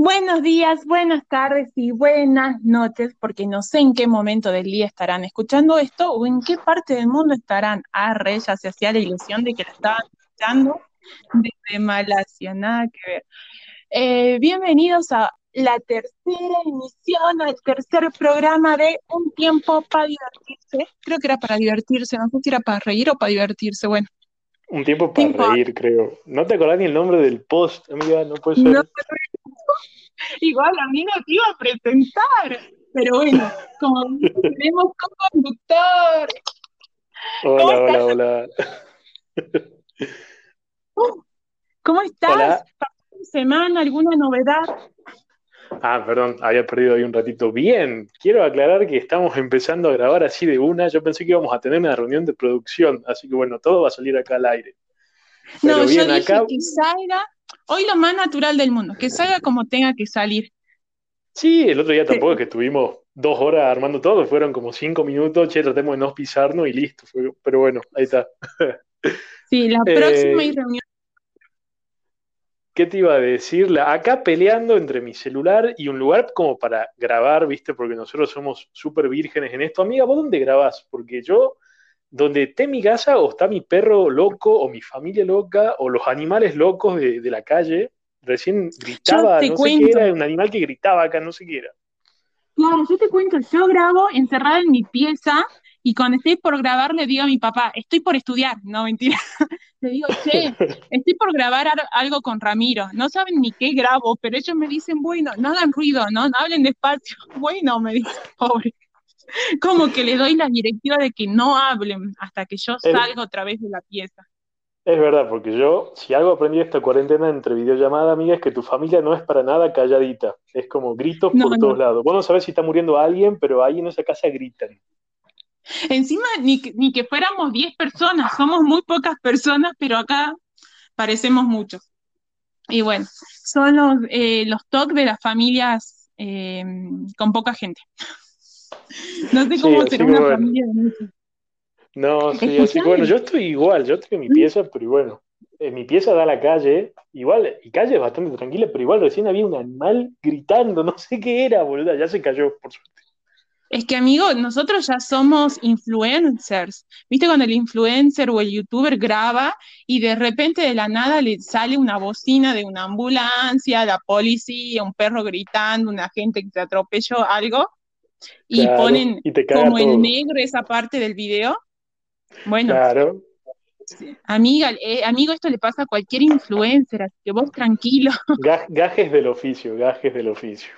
Buenos días, buenas tardes y buenas noches, porque no sé en qué momento del día estarán escuchando esto o en qué parte del mundo estarán. Arre, ya se hacía la ilusión de que la estaban escuchando desde Malasia, nada que ver. Eh, bienvenidos a la tercera emisión, al tercer programa de Un tiempo para divertirse. Creo que era para divertirse, no sé si era para reír o para divertirse, bueno. Un tiempo para reír, creo. No te acordás ni el nombre del post, amiga, no puede ser. igual a mí no te iba a presentar, pero bueno, como tenemos co-conductor. Hola, hola, hola. ¿Cómo estás? Hola. semana? ¿Alguna novedad? Ah, perdón, había perdido ahí un ratito. Bien, quiero aclarar que estamos empezando a grabar así de una. Yo pensé que íbamos a tener una reunión de producción, así que bueno, todo va a salir acá al aire. no, yo dije que salga hoy lo más natural del mundo, que salga como tenga que salir. Sí, el otro día tampoco es que estuvimos dos horas armando todo, fueron como cinco minutos, che, tratemos de no pisarnos y listo. pero bueno, ahí está. Sí, la próxima eh, reunión ¿Qué te iba a decir? Acá peleando entre mi celular y un lugar como para grabar, ¿viste? Porque nosotros somos súper vírgenes en esto. Amiga, ¿vos dónde grabás? Porque yo, donde esté mi casa, o está mi perro loco, o mi familia loca, o los animales locos de, la calle, recién gritaba, no sé qué era, un animal que gritaba acá, no sé qué era. Claro, yo te cuento, yo grabo encerrada en mi pieza y cuando estoy por grabar le digo a mi papá, estoy por estudiar, no mentira, le digo, che, estoy por grabar algo con Ramiro, no saben ni qué grabo, pero ellos me dicen, bueno, no hagan ruido, no, hablen despacio, bueno, me dice, pobre. Como que le doy la directiva de que no hablen hasta que yo salga otra vez de la pieza. Es verdad, porque yo, si algo aprendí esta cuarentena entre videollamada, amiga, es que tu familia no es para nada calladita. Es como gritos por todos lados. Vos no sabés si está muriendo alguien, pero ahí en esa casa gritan. Encima, ni, ni que fuéramos 10 personas, somos muy pocas personas, pero acá parecemos muchos. Y bueno, son los, eh, los talks de las familias eh, con poca gente. No sé cómo será una familia de muchos. No, sí, así bueno, yo estoy igual, yo estoy en mi pieza, pero bueno, en mi pieza da la calle, igual, y calle es bastante tranquila, pero igual recién había un animal gritando, no sé qué era, boludo, ya se cayó, por suerte. Es que, amigo, nosotros ya somos influencers. ¿Viste cuando el influencer o el youtuber graba y de repente de la nada le sale una bocina de una ambulancia, la policía, un perro gritando, una gente que te atropelló, algo? Y ponen como en negro esa parte del video. Bueno, claro. Amiga, eh, amigo, esto le pasa a cualquier influencer, así que vos tranquilo. Gajes del oficio, gajes del oficio.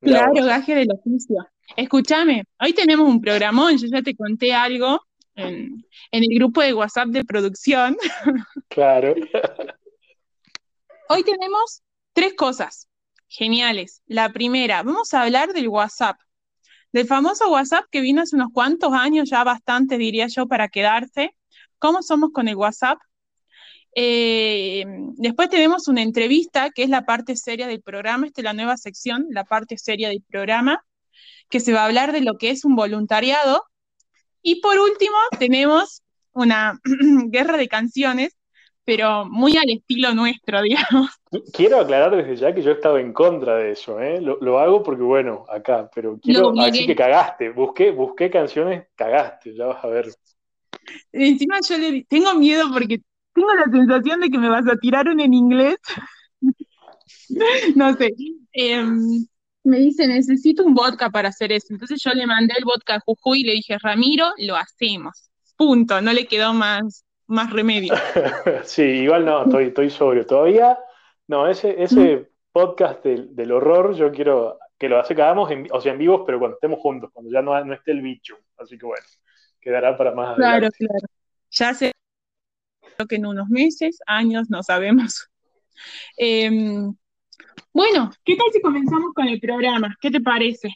Claro, gajes del oficio. Escúchame, hoy tenemos un programón, yo ya te conté algo en, el grupo de WhatsApp de producción. Claro. Hoy tenemos tres cosas geniales. La primera, vamos a hablar del WhatsApp, del famoso WhatsApp que vino hace unos cuantos años, ya bastante diría yo, para quedarse. ¿Cómo somos con el WhatsApp? Eh, después tenemos una entrevista, que es la parte seria del programa, esta es la nueva sección, la parte seria del programa que se va a hablar de lo que es un voluntariado. Y por último, tenemos una guerra de canciones, pero muy al estilo nuestro, digamos. Quiero aclarar desde ya que yo he estado en contra de eso, ¿eh? lo, hago porque, bueno, acá, pero quiero decir que cagaste, busqué, busqué canciones, cagaste, ya vas a ver. Encima yo le tengo miedo porque tengo la sensación de que me vas a tirar un en inglés. no sé. Em, me dice, necesito un vodka para hacer eso. Entonces yo le mandé el vodka a Jujuy y le dije, Ramiro, lo hacemos. Punto, no le quedó más, más remedio. sí, igual no, estoy, estoy sobrio. Todavía, no, ese, ese mm. podcast del, horror, yo quiero que lo hagamos, en, o sea, en vivos, pero cuando estemos juntos, cuando ya no, no esté el bicho. Así que bueno, quedará para más Claro, claro. Ya sé que en unos meses, años, no sabemos. Em, bueno, ¿qué tal si comenzamos con el programa? ¿Qué te parece?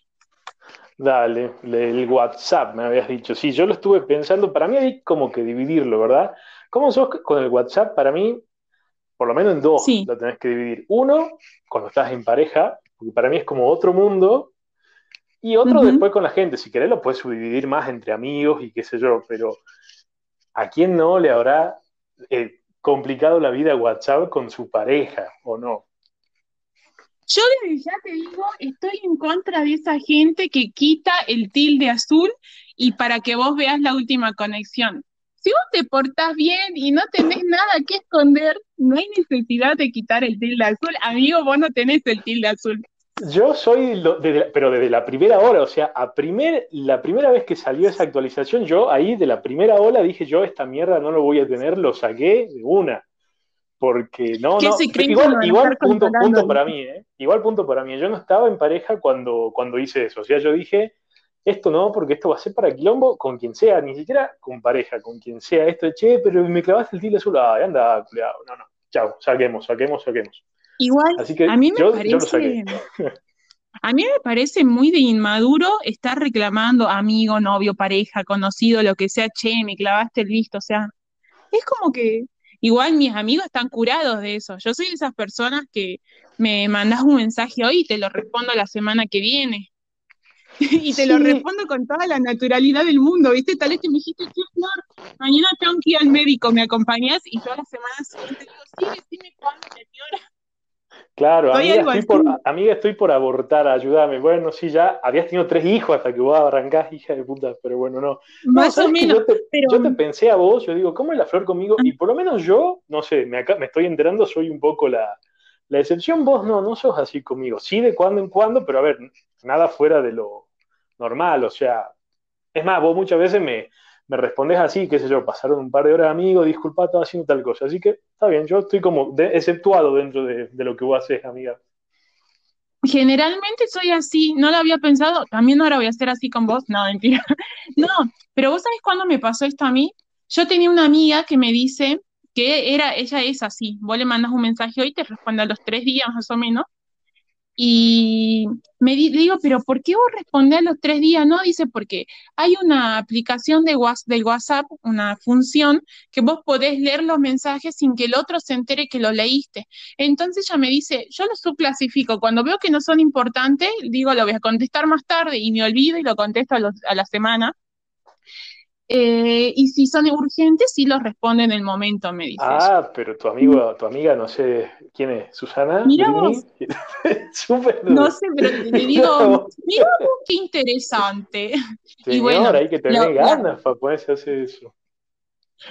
Dale, el WhatsApp me habías dicho. Sí, yo lo estuve pensando, para mí hay como que dividirlo, ¿verdad? ¿Cómo sos con el WhatsApp? Para mí, por lo menos en dos lo tenés que dividir. Uno, cuando estás en pareja, porque para mí es como otro mundo, y otro después con la gente. Si querés lo puedes subdividir más entre amigos y qué sé yo, pero ¿a quién no le habrá eh, complicado la vida WhatsApp con su pareja o no? Yo desde ya te digo, estoy en contra de esa gente que quita el tilde azul y para que vos veas la última conexión. Si vos te portás bien y no tenés nada que esconder, no hay necesidad de quitar el tilde azul. Amigo, vos no tenés el tilde azul. Yo soy, pero desde la primera hora, o sea, a primer, la primera vez que salió esa actualización, yo ahí de la primera ola dije, yo esta mierda no lo voy a tener, lo saqué de una porque no, no, igual, igual punto, punto para mí, ¿eh? Igual punto para mí. Yo no estaba en pareja cuando, cuando hice eso. O sea, yo dije, esto no, porque esto va a ser para quilombo con quien sea, ni siquiera con pareja, con quien sea. Esto, che, pero me clavaste el tilde azul, ay, anda, cuidado. No, no, chao, saquemos, saquemos, saquemos. Igual, Así que a mí me parece... A mí me parece muy de inmaduro estar reclamando amigo, novio, pareja, conocido, lo que sea, che, me clavaste el visto, o sea, es como que Igual mis amigos están curados de eso. Yo soy de esas personas que me mandas un mensaje hoy y te lo respondo la semana que viene. y te lo respondo con toda la naturalidad del mundo, ¿viste? Tal vez que me dijiste, Flor, mañana tengo que ir al médico, ¿me acompañas? Y yo la semana siguiente digo, sí, decime cuándo te hora. Claro, amiga estoy, por, amiga, estoy por abortar, ayúdame. Bueno, sí, ya habías tenido tres hijos hasta que vos arrancás, hija de puta, pero bueno, no. Más o menos. Yo te, yo te, pensé a vos, yo digo, ¿cómo es la flor conmigo? Y por lo menos yo, no sé, me, me estoy enterando, soy un poco la, la excepción. Vos no, no sos así conmigo. Sí, de cuando en cuando, pero a ver, nada fuera de lo normal. O sea, es más, vos muchas veces me, me respondes así, qué sé yo, pasaron un par de horas amigo, disculpa, estaba haciendo tal cosa. Así que está bien, yo estoy como exceptuado dentro de, lo que vos haces, amiga. Generalmente soy así, no lo había pensado, también ahora voy a ser así con vos, no, mentira. No, pero vos sabés cuándo me pasó esto a mí. Yo tenía una amiga que me dice que era, ella es así, vos le mandas un mensaje hoy, te responde a los tres días más o menos, y me digo, pero ¿por qué vos respondés a los tres días? No, dice, porque hay una aplicación de WhatsApp, una función, que vos podés leer los mensajes sin que el otro se entere que lo leíste. Entonces ella me dice, yo lo subclasifico, cuando veo que no son importantes, digo, lo voy a contestar más tarde y me olvido y lo contesto a la semana. Eh, y si son urgentes, sí los responde en el momento, me dice. Ah, pero tu amigo, tu amiga, no sé quién es, Susana. Mira vos. no sé, pero te digo, mira vos qué interesante. y bueno, hay que tener ganas para poderse hacer eso.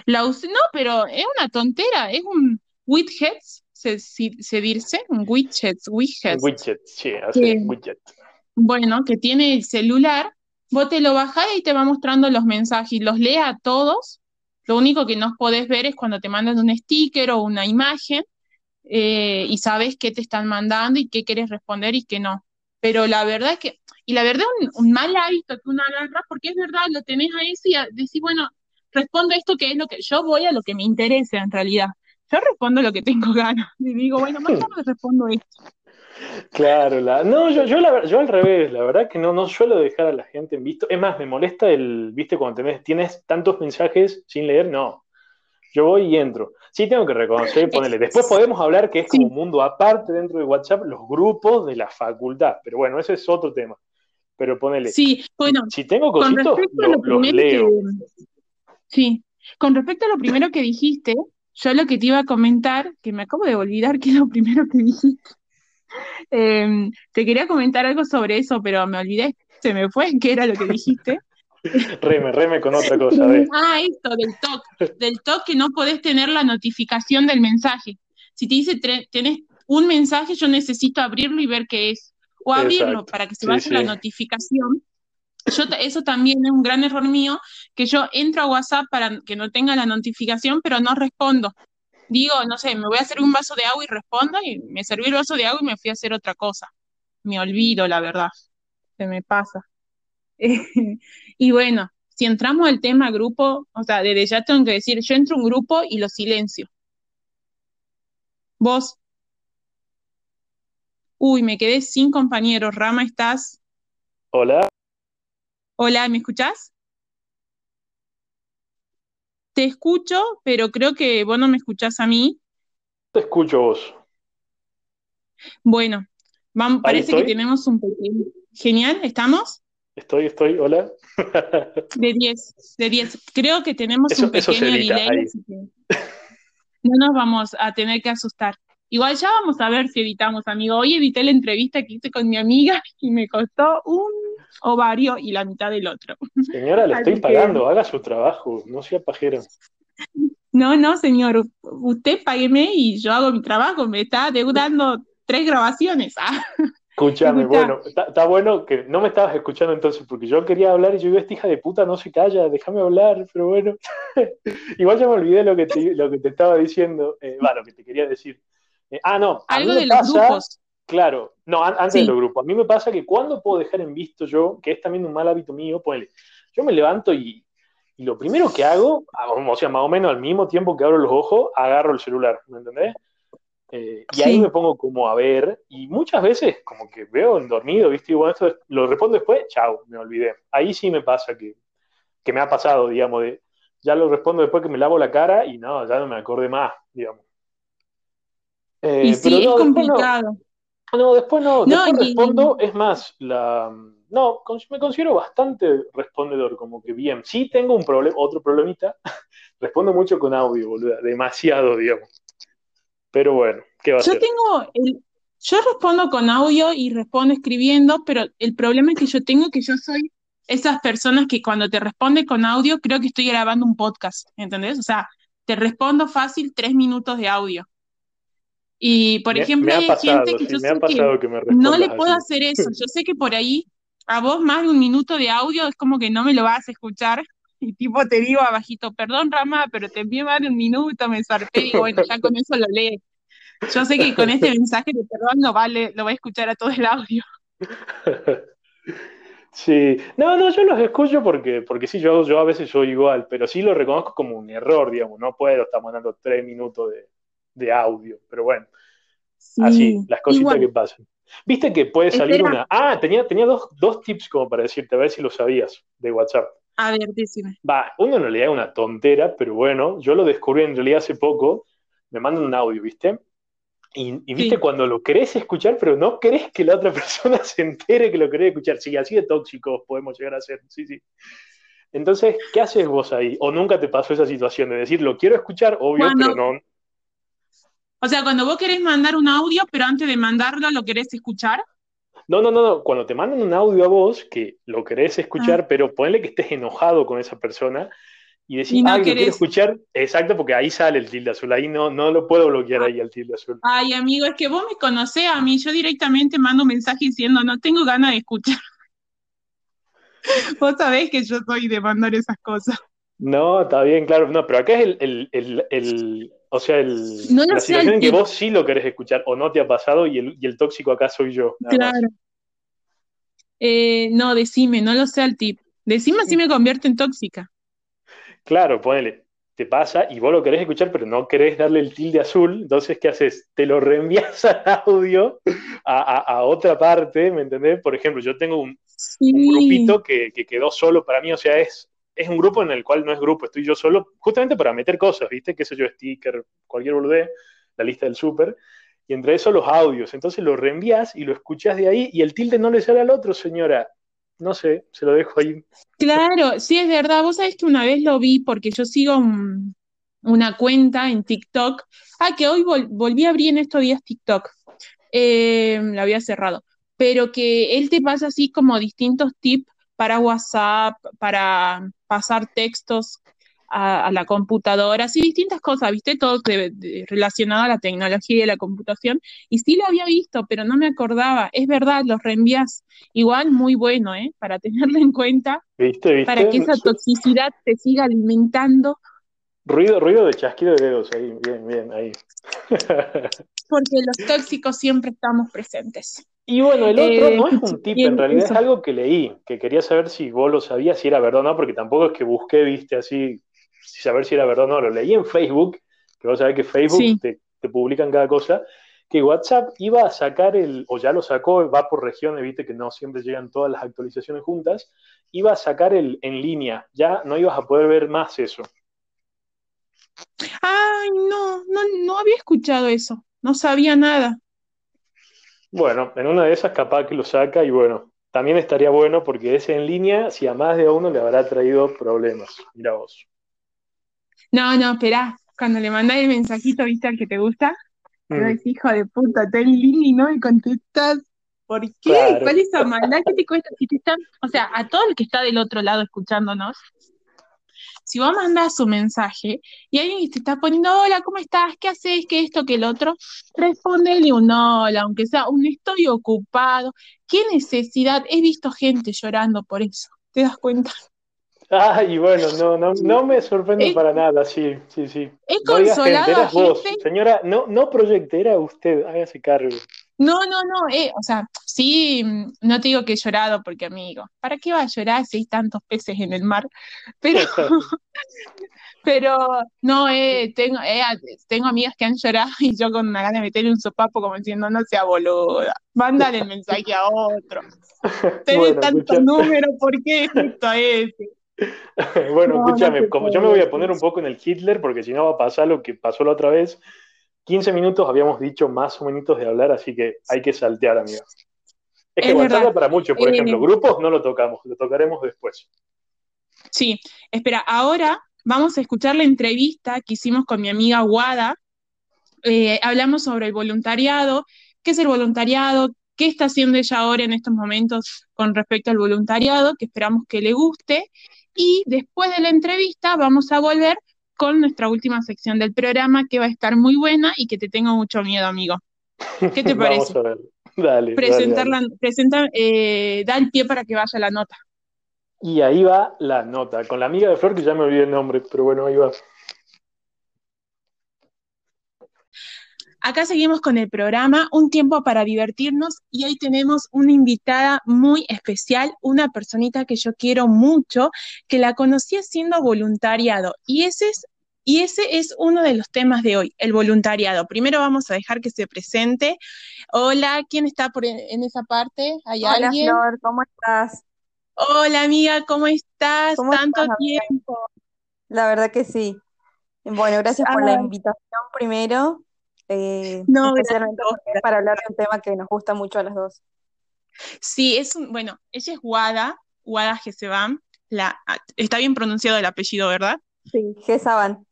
La no, pero es una tontera, es un widget, se, se dice, un widget, widget. Widget, sí, así, widget. Bueno, que tiene el celular Vos te lo bajás y te va mostrando los mensajes, los lee a todos. Lo único que no podés ver es cuando te mandan un sticker o una imagen eh, y sabes qué te están mandando y qué quieres responder y qué no. Pero la verdad es que, y la verdad es un, mal hábito que uno agarra, porque es verdad, lo tenés ahí y decís, bueno, respondo esto que es lo que yo voy a lo que me interesa en realidad. Yo respondo lo que tengo ganas y digo, bueno, más tarde respondo esto. Claro, la, no, yo, yo, la, yo al revés, la verdad que no, no suelo dejar a la gente en visto. Es más, me molesta el, viste, cuando tienes tantos mensajes sin leer, no. Yo voy y entro. Sí, tengo que reconocer, ponerle. Después podemos hablar que es como un mundo aparte dentro de WhatsApp, los grupos de la facultad. Pero bueno, ese es otro tema. Pero ponele. Sí, bueno. Si tengo cositos, los leo. sí, con respecto a lo primero que dijiste, yo lo que te iba a comentar, que me acabo de olvidar que es lo primero que dijiste. Em, te quería comentar algo sobre eso, pero me olvidé, se me fue, ¿qué era lo que dijiste? reme, reme con otra cosa. Ah, esto, del TOC, del TOC que no podés tener la notificación del mensaje. Si te dice, tenés un mensaje, yo necesito abrirlo y ver qué es. O abrirlo para que se vaya la notificación. Yo, eso también es un gran error mío, que yo entro a WhatsApp para que no tenga la notificación, pero no respondo digo, no sé, me voy a hacer un vaso de agua y respondo y me serví el vaso de agua y me fui a hacer otra cosa. Me olvido, la verdad. Se me pasa. y bueno, si entramos al tema grupo, o sea, desde ya tengo que decir, yo entro a un grupo y lo silencio. Vos. Uy, me quedé sin compañeros. Rama, ¿estás? Hola. Hola, ¿me escuchás? Te escucho, pero creo que vos no me escuchás a mí. Te escucho vos. Bueno, vamos, parece que tenemos un pequeño. Genial, ¿estamos? Estoy, estoy, hola. De 10, de 10. Creo que tenemos un pequeño delay, así que no nos vamos a tener que asustar. Igual ya vamos a ver si editamos, amigo. Hoy edité la entrevista que hice con mi amiga y me costó un ovario y la mitad del otro. Señora, le estoy pagando, haga su trabajo, no sea pajero. No, no, señor, usted págueme y yo hago mi trabajo, me está deudando tres grabaciones. Ah. Escúchame, bueno, está bueno que no me estabas escuchando entonces, porque yo quería hablar y yo digo, esta hija de puta no se calla, déjame hablar, pero bueno. Igual ya me olvidé lo que te, lo que te estaba diciendo, eh, va, lo que te quería decir. Eh, ah, no. Algo de los grupos. Claro, no, antes de los grupos. A mí me pasa que cuando puedo dejar en visto yo, que es también un mal hábito mío, pues yo me levanto y, lo primero que hago, o sea, más o menos al mismo tiempo que abro los ojos, agarro el celular, ¿me entendés? Eh, y ahí me pongo como a ver, y muchas veces como que veo en dormido, ¿viste? Y bueno, esto lo respondo después, chao, me olvidé. Ahí sí me pasa que, que me ha pasado, digamos, de ya lo respondo después que me lavo la cara y no, ya no me acordé más, digamos. Eh, y sí, es complicado. No, después no, después respondo, es más, la no, me considero bastante respondedor, como que bien. Sí tengo un problema, otro problemita, respondo mucho con audio, boluda, demasiado, digamos. Pero bueno, ¿qué va a yo Tengo el, yo respondo con audio y respondo escribiendo, pero el problema es que yo tengo que yo soy esas personas que cuando te responde con audio creo que estoy grabando un podcast, ¿entendés? O sea, te respondo fácil tres minutos de audio. Y, por ejemplo, hay gente que yo sé que, no le puedo hacer eso. Yo sé que por ahí a vos más de un minuto de audio es como que no me lo vas a escuchar. Y tipo te digo abajito, perdón Rama, pero te envié más de un minuto, me zarpé y bueno, ya con eso lo lees. Yo sé que con este mensaje de perdón no vale, lo va a escuchar a todo el audio. Sí, no, no, yo los escucho porque, porque sí, yo, yo a veces soy igual, pero sí lo reconozco como un error, digamos, no puedo estar mandando tres minutos de, de audio, pero bueno, así, las cositas que pasan. Viste que puede salir una. Ah, tenía, tenía dos, dos, tips como para decirte, a ver si lo sabías de WhatsApp. A ver, dísime. Va, uno en realidad es una tontera, pero bueno, yo lo descubrí en realidad hace poco. Me mandan un audio, ¿viste? Y, viste cuando lo querés escuchar, pero no querés que la otra persona se entere que lo querés escuchar. Sí, así de tóxicos podemos llegar a ser. Sí, sí. Entonces, ¿qué haces vos ahí? ¿O nunca te pasó esa situación de decir, lo quiero escuchar, obvio, pero no, o sea, cuando vos querés mandar un audio, pero antes de mandarlo lo querés escuchar. No, no, no, no. Cuando te mandan un audio a vos, que lo querés escuchar, ah. pero ponle que estés enojado con esa persona y decís, no quiero escuchar, exacto, porque ahí sale el tilde azul, ahí no, no lo puedo bloquear ahí el tilde azul. Ay, amigo, es que vos me conocés a mí, yo directamente mando un mensaje diciendo, no tengo ganas de escuchar. vos sabés que yo soy de mandar esas cosas. No, está bien, claro, no, pero acá es el o sea, el, la situación en que vos sí lo querés escuchar o no te ha pasado y el, tóxico acá soy yo. Claro. Eh, no, decime, no lo sé al tip. Decime si me convierto en tóxica. Claro, ponele, te pasa y vos lo querés escuchar, pero no querés darle el tilde azul, entonces, ¿qué haces? Te lo reenvías al audio a, otra parte, ¿me entendés? Por ejemplo, yo tengo un, grupito que, que, quedó solo para mí, o sea, es es un grupo en el cual no es grupo, estoy yo solo, justamente para meter cosas, ¿viste? Qué sé yo, sticker, cualquier boludé, la lista del súper, y entre eso los audios. Entonces lo reenvías y lo escuchas de ahí y el tilde no le sale al otro, señora. No sé, se lo dejo ahí. Claro, sí es verdad. Vos sabés que una vez lo vi porque yo sigo una cuenta en TikTok. Ah, que hoy volví a abrir en estos días TikTok. Eh, la había cerrado. Pero que él te pasa así como distintos tips para WhatsApp, para pasar textos a, la computadora, así distintas cosas, ¿viste? Todo relacionado a la tecnología y a la computación. Y sí lo había visto, pero no me acordaba. Es verdad, los reenvías igual muy bueno, ¿eh? Para tenerlo en cuenta. ¿Viste, Para que esa toxicidad te siga alimentando. Ruido, ruido de chasquido de dedos, ahí, bien, bien, ahí. Porque los tóxicos siempre estamos presentes. Y bueno, el otro no es un tip, en realidad es algo que leí, que quería saber si vos lo sabías, si era verdad o no, porque tampoco es que busqué, viste, así, saber si era verdad o no. Lo leí en Facebook, que vos sabés que Facebook te, te publican cada cosa, que WhatsApp iba a sacar el, o ya lo sacó, va por regiones, viste que no siempre llegan todas las actualizaciones juntas, iba a sacar el en línea, ya no ibas a poder ver más eso. Ay, no, no, no había escuchado eso, no sabía nada. Bueno, en una de esas capaz que lo saca y bueno, también estaría bueno porque ese en línea, si a más de uno le habrá traído problemas. Mira vos. No, no, espera. Cuando le mandáis el mensajito, ¿viste al que te gusta? Pero es hijo de puta, ten lindo y no me contestas. ¿Por qué? ¿Cuál es esa maldad que te cuesta? Si te están, o sea, a todo el que está del otro lado escuchándonos, si vos mandas un mensaje y alguien te está poniendo, hola, ¿cómo estás? ¿Qué haces? ¿Qué esto? ¿Qué el otro? Respondele un hola, aunque sea un estoy ocupado. ¿Qué necesidad? He visto gente llorando por eso. ¿Te das cuenta? Ay, bueno, no, no, no me sorprende para nada, sí, sí, sí. Es consolado vos. Señora, no, no proyecte, era usted, hágase cargo. No, no, no, eh, o sea, sí, no te digo que he llorado porque amigo, ¿para qué va a llorar si hay tantos peces en el mar? Pero, pero no, eh, tengo, eh, tengo amigas que han llorado y yo con una gana de meterle un sopapo como diciendo, no sea boluda, mándale el mensaje a otro. Tenés tanto número, ¿por qué justo a ese? bueno, escúchame, como yo me voy a poner un poco en el Hitler, porque si no va a pasar lo que pasó la otra vez. 15 minutos habíamos dicho más o menos de hablar, así que hay que saltear, amiga. Es que WhatsApp para mucho, por ejemplo, eh, grupos no lo tocamos, lo tocaremos después. Sí, espera, ahora vamos a escuchar la entrevista que hicimos con mi amiga Wada. Eh, hablamos sobre el voluntariado, qué es el voluntariado, qué está haciendo ella ahora en estos momentos con respecto al voluntariado, que esperamos que le guste. Y después de la entrevista vamos a volver con nuestra última sección del programa, que va a estar muy buena y que te tengo mucho miedo, amigo. ¿Qué te parece? Vamos a ver. Dale. Presentarla, Presenta, eh, da el pie para que vaya la nota. Y ahí va la nota, con la amiga de Flor, que ya me olvidé el nombre, pero bueno, ahí va. Acá seguimos con el programa Un tiempo para divertirnos y hoy tenemos una invitada muy especial, una personita que yo quiero mucho, que la conocí haciendo voluntariado y ese es y ese es uno de los temas de hoy, el voluntariado. Primero vamos a dejar que se presente. Hola, ¿quién está por en, esa parte? ¿Hay Hola, Flor, ¿cómo estás? Hola, amiga, ¿cómo estás? Tanto tiempo. La verdad que sí. Bueno, gracias por la invitación primero. Eh, no, especialmente para hablar de un tema que nos gusta mucho a las dos. Sí, es un, bueno, ella es Guada, Guada Geseban, la, ah, está bien pronunciado el apellido, ¿verdad? Sí, Gesaban.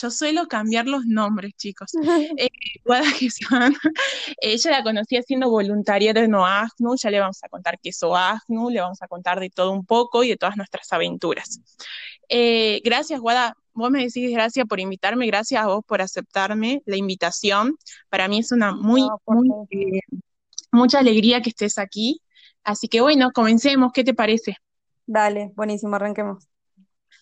Yo suelo cambiar los nombres, chicos. eh, Guada Gesaban, ella la conocí haciendo voluntariado en OASNU, ya le vamos a contar qué es OASNU, le vamos a contar de todo un poco y de todas nuestras aventuras. Eh, gracias, Guada, vos me decís gracias por invitarme, gracias a vos por aceptarme la invitación. Para mí es una muy, muy eh, mucha alegría que estés aquí. Así que bueno, comencemos, ¿qué te parece? Dale, buenísimo, arranquemos.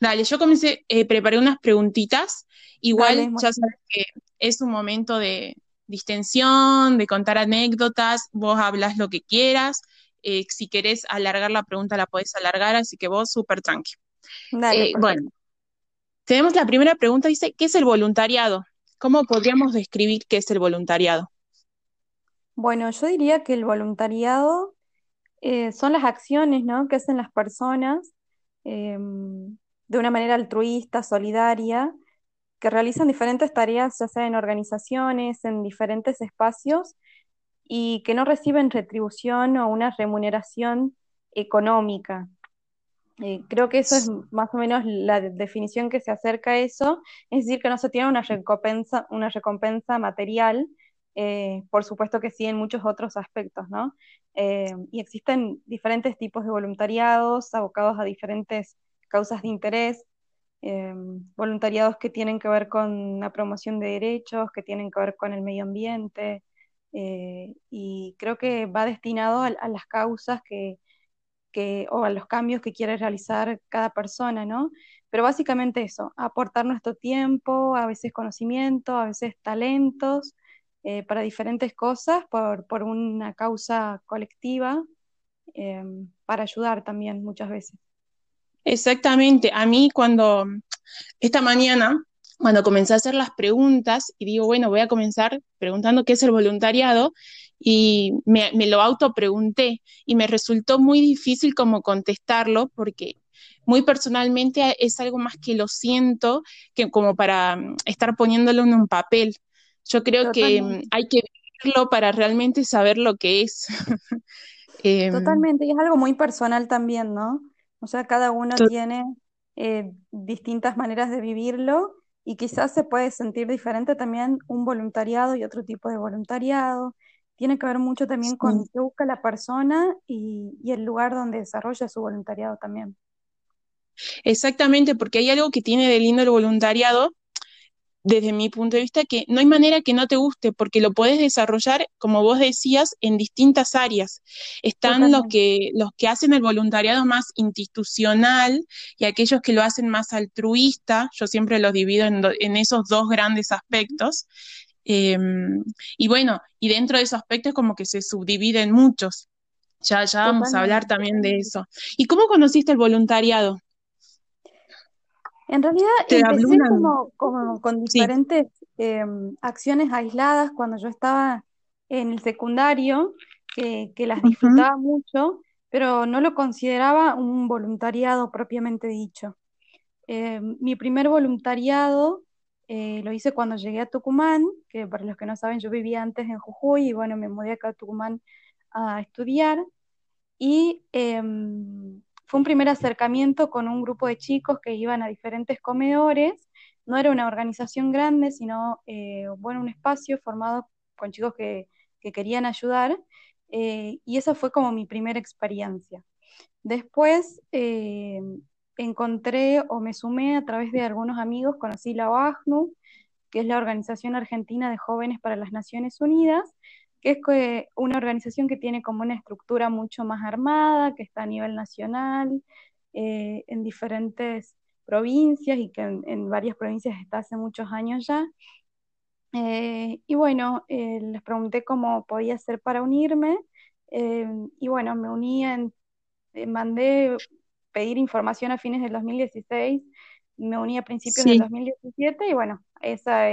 Dale, yo comencé, eh, preparé unas preguntitas. Igual ya sabes que es un momento de distensión, de contar anécdotas, vos hablas lo que quieras. Eh, si querés alargar la pregunta, la podés alargar, así que vos súper tranqui. Dale, bueno, tenemos la primera pregunta, dice, ¿qué es el voluntariado? ¿Cómo podríamos describir qué es el voluntariado? Bueno, yo diría que el voluntariado eh, son las acciones ¿no? que hacen las personas em, de una manera altruista, solidaria, que realizan diferentes tareas, ya sea en organizaciones, en diferentes espacios, y que no reciben retribución o una remuneración económica. Eh, creo que eso es más o menos la definición que se acerca a eso, es decir, que no se tiene una recompensa, una recompensa material, eh, por supuesto que sí en muchos otros aspectos, ¿no? Eh, y existen diferentes tipos de voluntariados abocados a diferentes causas de interés, voluntariados que tienen que ver con la promoción de derechos, que tienen que ver con el medio ambiente, y creo que va destinado a las causas que, o a los cambios que quiere realizar cada persona, ¿no? Pero básicamente eso, aportar nuestro tiempo, a veces conocimiento, a veces talentos, eh, para diferentes cosas, por, por una causa colectiva, em, para ayudar también muchas veces. Exactamente, a mí cuando esta mañana, cuando comencé a hacer las preguntas y digo, bueno, voy a comenzar preguntando qué es el voluntariado, y me, me lo autopregunté y me resultó muy difícil como contestarlo porque muy personalmente es algo más que lo siento que como para mm, estar poniéndolo en un papel. Yo creo que mm, hay que vivirlo para realmente saber lo que es. Em, Totalmente, y es algo muy personal también, ¿no? O sea, cada uno tiene eh, distintas maneras de vivirlo y quizás se puede sentir diferente también un voluntariado y otro tipo de voluntariado. Tiene que ver mucho también con qué busca la persona y, y el lugar donde desarrolla su voluntariado también. Exactamente, porque hay algo que tiene de lindo el voluntariado, desde mi punto de vista, que no hay manera que no te guste, porque lo puedes desarrollar, como vos decías, en distintas áreas. Están los que, los que hacen el voluntariado más institucional y aquellos que lo hacen más altruista. Yo siempre los divido en, esos dos grandes aspectos. Em, y bueno, y dentro de esos aspectos como que se subdividen muchos. Ya, ya vamos a hablar también de eso. ¿Y cómo conociste el voluntariado? En realidad empecé como, como, con diferentes em, acciones aisladas cuando yo estaba en el secundario, que, las disfrutaba mucho, pero no lo consideraba un voluntariado propiamente dicho. Em, mi primer voluntariado eh, lo hice cuando llegué a Tucumán, que para los que no saben, yo vivía antes en Jujuy y bueno, me mudé acá a Tucumán a estudiar. Y em, fue un primer acercamiento con un grupo de chicos que iban a diferentes comedores. No era una organización grande, sino eh, bueno, un espacio formado con chicos que, querían ayudar. Eh, y esa fue como mi primera experiencia. Después eh, encontré o me sumé a través de algunos amigos, conocí la OAGNU, que es la Organización Argentina de Jóvenes para las Naciones Unidas, que es una organización que tiene como una estructura mucho más armada, que está a nivel nacional, eh, en diferentes provincias y que en, varias provincias está hace muchos años ya. Eh, y bueno, eh, les pregunté cómo podía ser para unirme y bueno, me uní, en, mandé pedir información a fines del 2016, me uní a principios del 2017 y bueno, esa,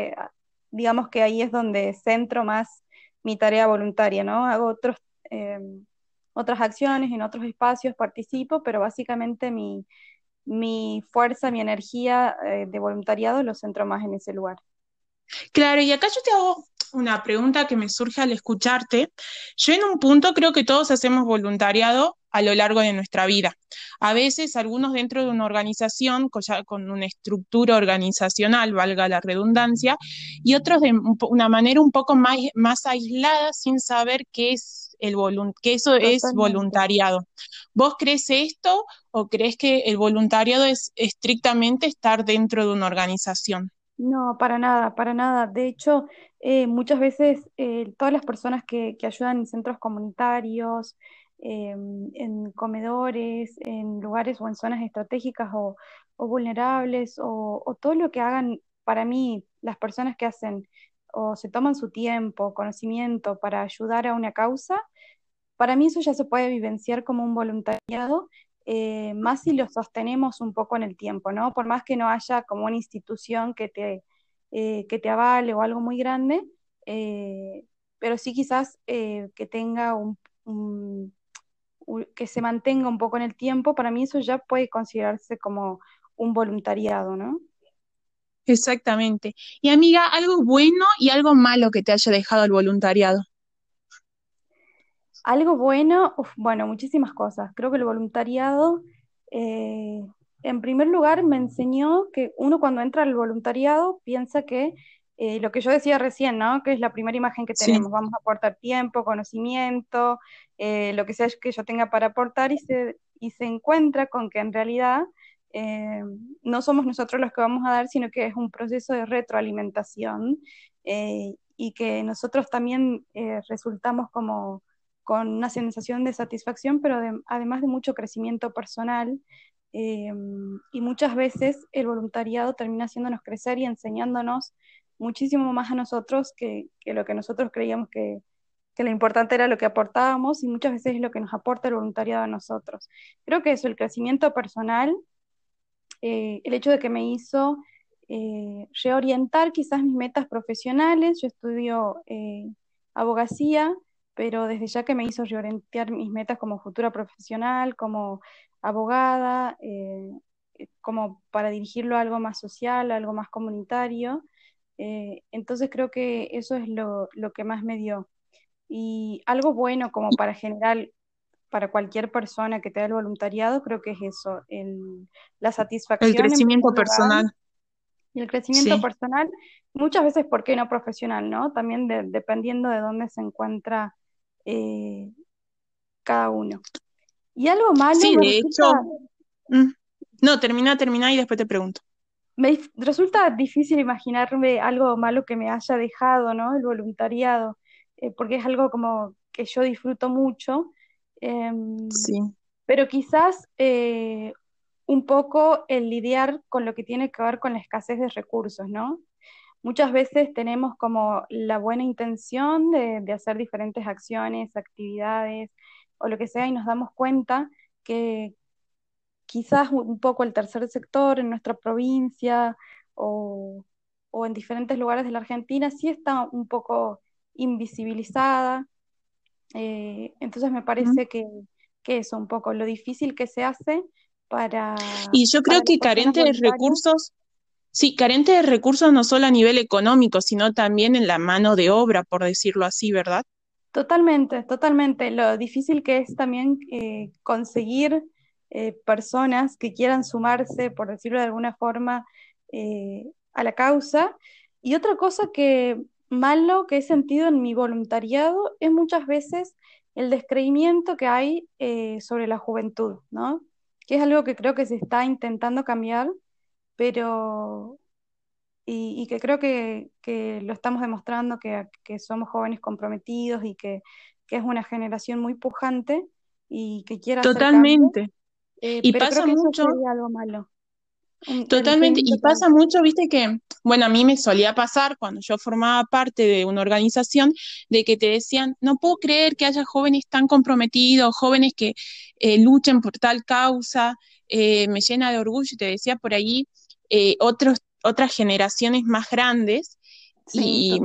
digamos que ahí es donde centro más mi tarea voluntaria, ¿no? Hago otros, em, otras acciones en otros espacios, participo, pero básicamente mi, mi fuerza, mi energía eh, de voluntariado lo centro más en ese lugar. Claro, y acá yo te hago una pregunta que me surge al escucharte. Yo en un punto creo que todos hacemos voluntariado a lo largo de nuestra vida. A veces algunos dentro de una organización, con una estructura organizacional, valga la redundancia, y otros de una manera un poco más, más aislada sin saber qué es el que eso es voluntariado. ¿Vos crees esto o crees que el voluntariado es estrictamente estar dentro de una organización? No, para nada, para nada. De hecho, eh, muchas veces eh, todas las personas que, que, ayudan en centros comunitarios, em, en comedores, en lugares o en zonas estratégicas o, vulnerables, o, todo lo que hagan, para mí, las personas que hacen o se toman su tiempo, conocimiento para ayudar a una causa, para mí eso ya se puede vivenciar como un voluntariado eh, más si lo sostenemos un poco en el tiempo, ¿no? Por más que no haya como una institución que te, eh, que te avale o algo muy grande, eh, pero sí quizás que tenga un, que se mantenga un poco en el tiempo, para mí eso ya puede considerarse como un voluntariado, ¿no? Exactamente. Y amiga, algo bueno y algo malo que te haya dejado el voluntariado. Algo bueno, bueno, muchísimas cosas. Creo que el voluntariado, eh, en primer lugar, me enseñó que uno cuando entra al voluntariado piensa que eh, lo que yo decía recién, ¿no? Que es la primera imagen que tenemos, vamos a aportar tiempo, conocimiento, eh, lo que sea que yo tenga para aportar y se, y se encuentra con que en realidad no somos nosotros los que vamos a dar, sino que es un proceso de retroalimentación y que nosotros también resultamos como con una sensación de satisfacción, pero además de mucho crecimiento personal. Eh, y muchas veces el voluntariado termina haciéndonos crecer y enseñándonos muchísimo más a nosotros que, lo que nosotros creíamos que, lo importante era lo que aportábamos y muchas veces es lo que nos aporta el voluntariado a nosotros. Creo que eso, el crecimiento personal, eh, el hecho de que me hizo eh, reorientar quizás mis metas profesionales, yo estudio abogacía, pero desde ya que me hizo reorientar mis metas como futura profesional, como abogada, eh, eh, como para dirigirlo a algo más social, algo más comunitario. Eh, entonces creo que eso es lo, que más me dio. Y algo bueno como para generar, para cualquier persona que te el voluntariado, creo que es eso, el, la satisfacción. El crecimiento personal. Y el crecimiento personal, muchas veces, ¿por qué no profesional? ¿no? También dependiendo de dónde se encuentra eh, cada uno. Y algo malo. Sí, de hecho. Mm, no, termina, termina y después te pregunto. Me resulta difícil imaginarme algo malo que me haya dejado, ¿no? El voluntariado, eh, porque es algo como que yo disfruto mucho. Em, sí. Pero quizás eh, un poco el lidiar con lo que tiene que ver con la escasez de recursos, ¿no? Muchas veces tenemos como la buena intención de, hacer diferentes acciones, actividades o lo que sea y nos damos cuenta que quizás un poco el tercer sector en nuestra provincia o, en diferentes lugares de la Argentina sí está un poco invisibilizada. Eh, entonces me parece que, que eso, un poco lo difícil que se hace para... Y yo creo que carente de recursos, sí, carente de recursos no solo a nivel económico, sino también en la mano de obra, por decirlo así, ¿verdad? Totalmente, totalmente. Lo difícil que es también eh, conseguir eh, personas que quieran sumarse, por decirlo de alguna forma, eh, a la causa. Y otra cosa que malo que he sentido en mi voluntariado es muchas veces el descreimiento que hay sobre la juventud, ¿no? que es algo que creo que se está intentando cambiar, pero y, que creo que, lo estamos demostrando, que, somos jóvenes comprometidos y que, es una generación muy pujante y que quiere Totalmente. Eh, y pasa mucho. algo malo. Totalmente, y pasa mucho, viste que, bueno, a mí me solía pasar cuando yo formaba parte de una organización, de que te decían, no puedo creer que haya jóvenes tan comprometidos, jóvenes que eh, luchen por tal causa, eh, me llena de orgullo, y te decía por ahí eh, otros, otras generaciones más grandes, y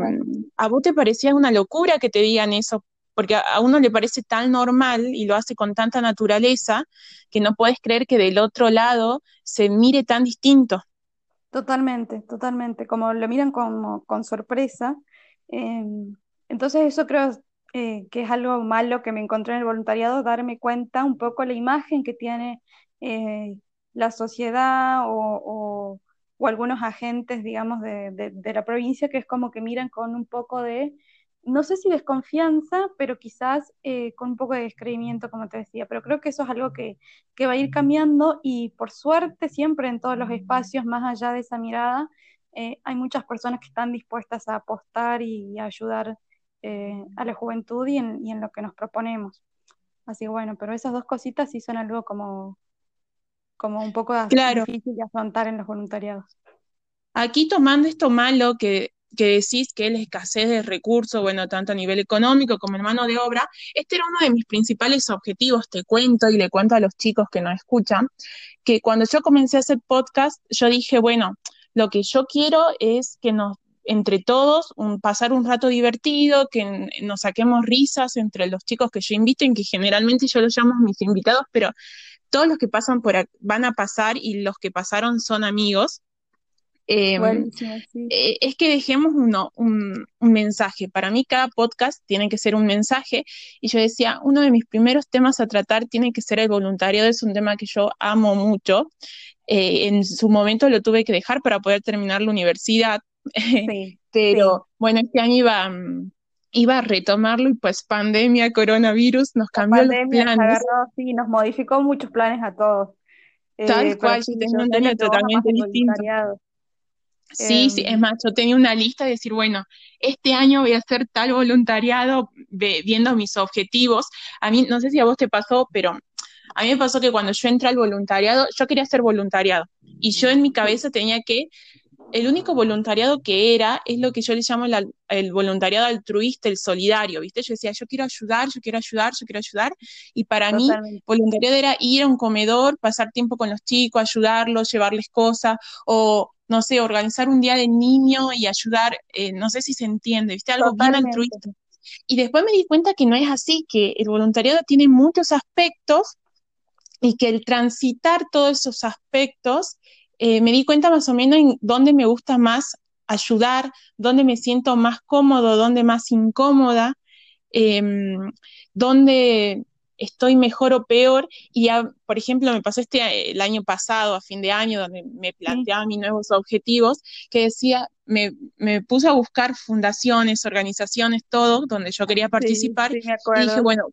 a vos te parecía una locura que te digan eso, porque a, uno le parece tan normal y lo hace con tanta naturaleza que no puedes creer que del otro lado se mire tan distinto. Totalmente, totalmente, como lo miran como, con sorpresa. Em, entonces eso creo eh, que es algo malo que me encontré en el voluntariado, darme cuenta un poco la imagen que tiene eh, la sociedad o, algunos agentes, digamos, de, la provincia, que es como que miran con un poco de no sé si desconfianza, pero quizás eh, con un poco de descreimiento, como te decía, pero creo que eso es algo que, va a ir cambiando y por suerte siempre en todos los espacios, más allá de esa mirada, eh, hay muchas personas que están dispuestas a apostar y, a ayudar eh, a la juventud y en, lo que nos proponemos. Así bueno, pero esas dos cositas sí son algo como, como un poco difícil de afrontar en los voluntariados. Aquí tomando esto malo que que decís que es la escasez de recursos, bueno, tanto a nivel económico como en mano de obra, este era uno de mis principales objetivos, te cuento y le cuento a los chicos que no escuchan, que cuando yo comencé a hacer podcast, yo dije, bueno, lo que yo quiero es que nos entre todos un, pasar un rato divertido, que nos saquemos risas entre los chicos que yo invito, y que generalmente yo los llamo mis invitados, pero todos los que pasan por van a pasar y los que pasaron son amigos. Em, eh, es que dejemos uno, un, mensaje. Para mí cada podcast tiene que ser un mensaje y yo decía, uno de mis primeros temas a tratar tiene que ser el voluntariado, es un tema que yo amo mucho. Eh, en su momento lo tuve que dejar para poder terminar la universidad, pero bueno, este año iba, mm, iba a retomarlo y pues pandemia, coronavirus, nos cambió los planes. sí, nos modificó muchos planes a todos. Tal eh, cual, yo tenía un totalmente distinto. Sí, sí, es em, más, yo tenía una lista de decir, bueno, este año voy a hacer tal voluntariado viendo mis objetivos. A mí, no sé si a vos te pasó, pero a mí me pasó que cuando yo entré al voluntariado, yo quería hacer voluntariado y yo en mi cabeza tenía que el único voluntariado que era es lo que yo le llamo el, voluntariado altruista, el solidario, ¿viste? Yo decía, yo quiero ayudar, yo quiero ayudar, yo quiero ayudar. Y para mí, voluntariado era ir a un comedor, pasar tiempo con los chicos, ayudarlos, llevarles cosas, o, no sé, organizar un día de niño y ayudar, eh, no sé si se entiende, ¿viste? Algo bien altruista. Y después me di cuenta que no es así, que el voluntariado tiene muchos aspectos y que el transitar todos esos aspectos eh, me di cuenta más o menos en dónde me gusta más ayudar, dónde me siento más cómodo, dónde más incómoda, em, dónde estoy mejor o peor. Y, por ejemplo, me pasó este el año pasado, a fin de año, donde me planteaba mis nuevos objetivos, que decía, me, me, puse a buscar fundaciones, organizaciones, todo, donde yo quería participar. y dije, bueno,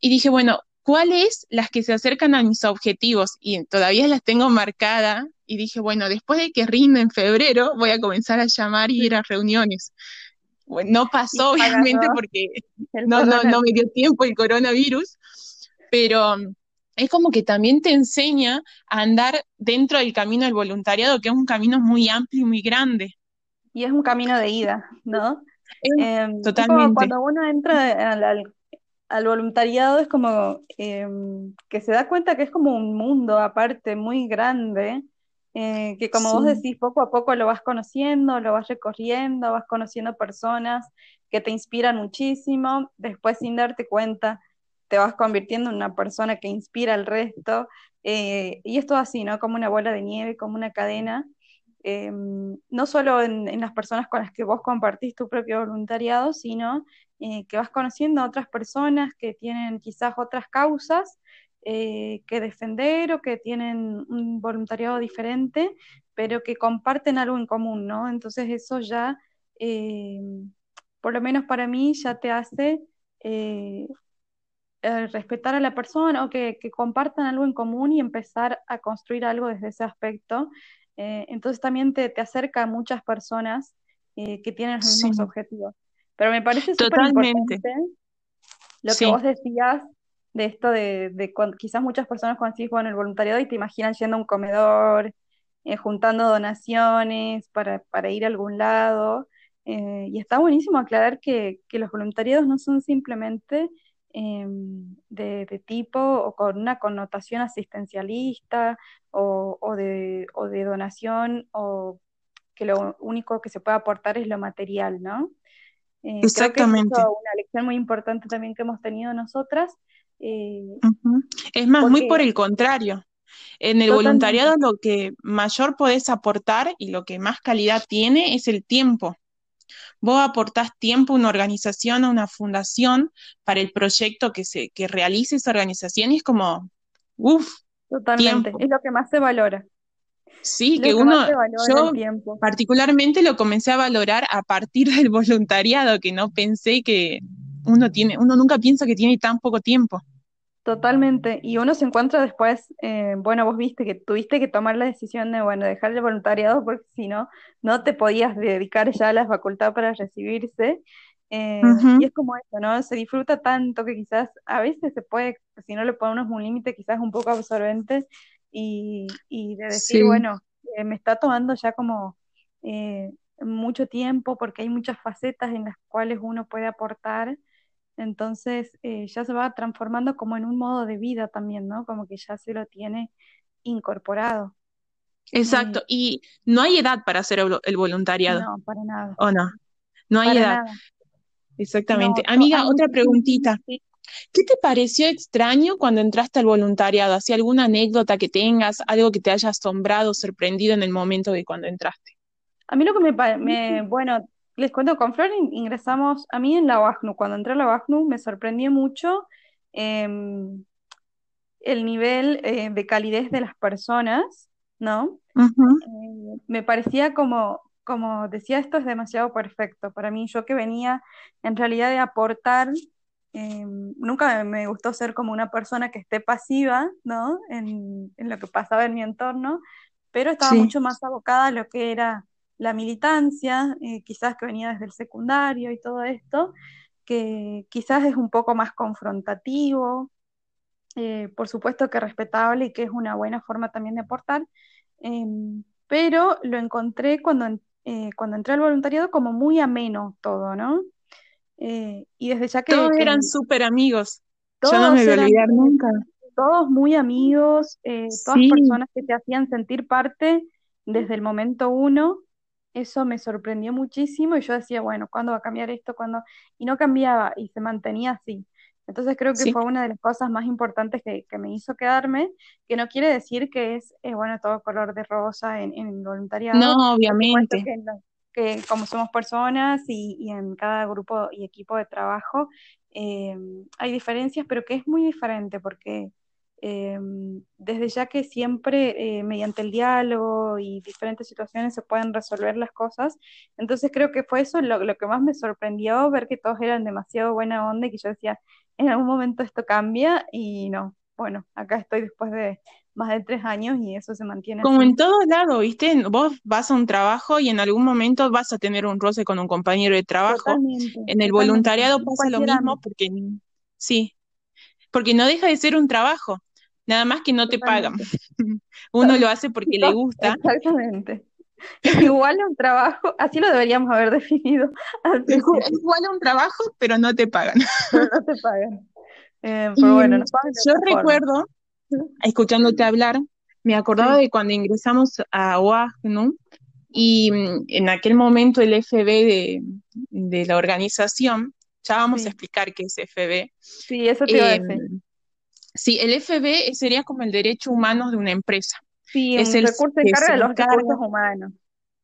y dije, bueno, ¿cuáles las que se acercan a mis objetivos? Y todavía las tengo marcadas. Y dije, bueno, después de que rinde en febrero, voy a comenzar a llamar y ir a reuniones no pasó, obviamente, porque no, no, no me dio tiempo el coronavirus, pero um, es como que también te enseña a andar dentro del camino del voluntariado, que es un camino muy amplio y muy grande. Y es un camino de ida, ¿no? Em, totalmente. cuando uno entra al, al, voluntariado es como em, que se da cuenta que es como un mundo aparte muy grande eh, que como vos decís, poco a poco lo vas conociendo, lo vas recorriendo, vas conociendo personas que te inspiran muchísimo, después sin darte cuenta te vas convirtiendo en una persona que inspira al resto, eh, y esto así, ¿no? Como una bola de nieve, como una cadena, em, no solo en, en, las personas con las que vos compartís tu propio voluntariado, sino eh, que vas conociendo a otras personas que tienen quizás otras causas eh, que defender o que tienen un voluntariado diferente, pero que comparten algo en común, ¿no? Entonces eso ya, eh, por lo menos para mí, ya te hace eh, respetar a la persona o que, compartan algo en común y empezar a construir algo desde ese aspecto. entonces también te, acerca a muchas personas que tienen los mismos objetivos. Pero me parece súper importante lo que vos decías de esto de, de quizás muchas personas cuando decís, bueno, el voluntariado y te imaginan yendo a un comedor, eh, juntando donaciones para, para, ir a algún lado. Eh, y está buenísimo aclarar que, que, los voluntariados no son simplemente em, de, de, tipo o con una connotación asistencialista o, o, de, o de donación o que lo único que se puede aportar es lo material, ¿no? Eh, Exactamente. Creo que es una lección muy importante también que hemos tenido nosotras eh, es más, muy por el contrario. En el voluntariado lo que mayor podés aportar y lo que más calidad tiene es el tiempo. Vos aportás tiempo a una organización, a una fundación, para el proyecto que, se, que realice esa organización y es como, uff. Totalmente, es lo que más se valora. Sí, que, uno, yo particularmente lo comencé a valorar a partir del voluntariado, que no pensé que uno tiene, uno nunca piensa que tiene tan poco tiempo. Totalmente. Y uno se encuentra después, eh, bueno, vos viste que tuviste que tomar la decisión de, bueno, dejar el voluntariado porque si no, no te podías dedicar ya a la facultad para recibirse. Eh, y es como eso, ¿no? Se disfruta tanto que quizás a veces se puede, si no le ponemos un límite, quizás un poco absorbente y, y de decir, bueno, eh, me está tomando ya como mucho tiempo porque hay muchas facetas en las cuales uno puede aportar entonces eh, ya se va transformando como en un modo de vida también, ¿no? Como que ya se lo tiene incorporado. Exacto, y no hay edad para hacer el voluntariado. No, para nada. ¿O no? No hay edad. Exactamente. Amiga, otra preguntita. ¿Qué te pareció extraño cuando entraste al voluntariado? ¿Hacía alguna anécdota que tengas, algo que te haya asombrado, sorprendido en el momento de cuando entraste? A mí lo que me, me bueno, les cuento, con Flor ingresamos, a mí en la OACNU, cuando entré a la OACNU me sorprendió mucho em, el nivel eh, de calidez de las personas, ¿no? Eh, me parecía como, como decía, esto es demasiado perfecto para mí, yo que venía en realidad de aportar, em, nunca me gustó ser como una persona que esté pasiva, ¿no? En, lo que pasaba en mi entorno, pero estaba mucho más abocada a lo que era la militancia, eh, quizás que venía desde el secundario y todo esto, que quizás es un poco más confrontativo, eh, por supuesto que respetable y que es una buena forma también de aportar, em, pero lo encontré cuando, eh, cuando entré al voluntariado como muy ameno todo, ¿no? y desde ya que... Todos eran súper amigos. Yo no me voy a olvidar nunca. Todos muy amigos, todas personas que te hacían sentir parte desde el momento uno eso me sorprendió muchísimo y yo decía, bueno, ¿cuándo va a cambiar esto? ¿Cuándo? Y no cambiaba y se mantenía así. Entonces creo que fue una de las cosas más importantes que, me hizo quedarme, que no quiere decir que es, eh, bueno, todo color de rosa en, en voluntariado. No, obviamente. Que que como somos personas y, en cada grupo y equipo de trabajo eh, hay diferencias, pero que es muy diferente porque eh, desde ya que siempre eh, mediante el diálogo y diferentes situaciones se pueden resolver las cosas, entonces creo que fue eso lo, lo que más me sorprendió, ver que todos eran demasiado buena onda y que yo decía, en algún momento esto cambia y no, bueno, acá estoy después de más de tres años y eso se mantiene. Como en todos lados, ¿viste? Vos vas a un trabajo y en algún momento vas a tener un roce con un compañero de trabajo. en el voluntariado pasa lo mismo porque sí, porque no deja de ser un trabajo, nada más que no te pagan. Uno lo hace porque le gusta. Exactamente. igual a un trabajo, así lo deberíamos haber definido. Igual a un trabajo, pero no te pagan. Pero no te pagan. Eh, pero bueno, yo recuerdo escuchándote hablar, me acordaba de cuando ingresamos a OAGNU y mm, en aquel momento el FB de, la organización, ya vamos a explicar qué es FB. Sí, eso te iba a decir. Sí, el FB sería como el derecho humano de una empresa. Sí, es el recurso de los recursos humanos.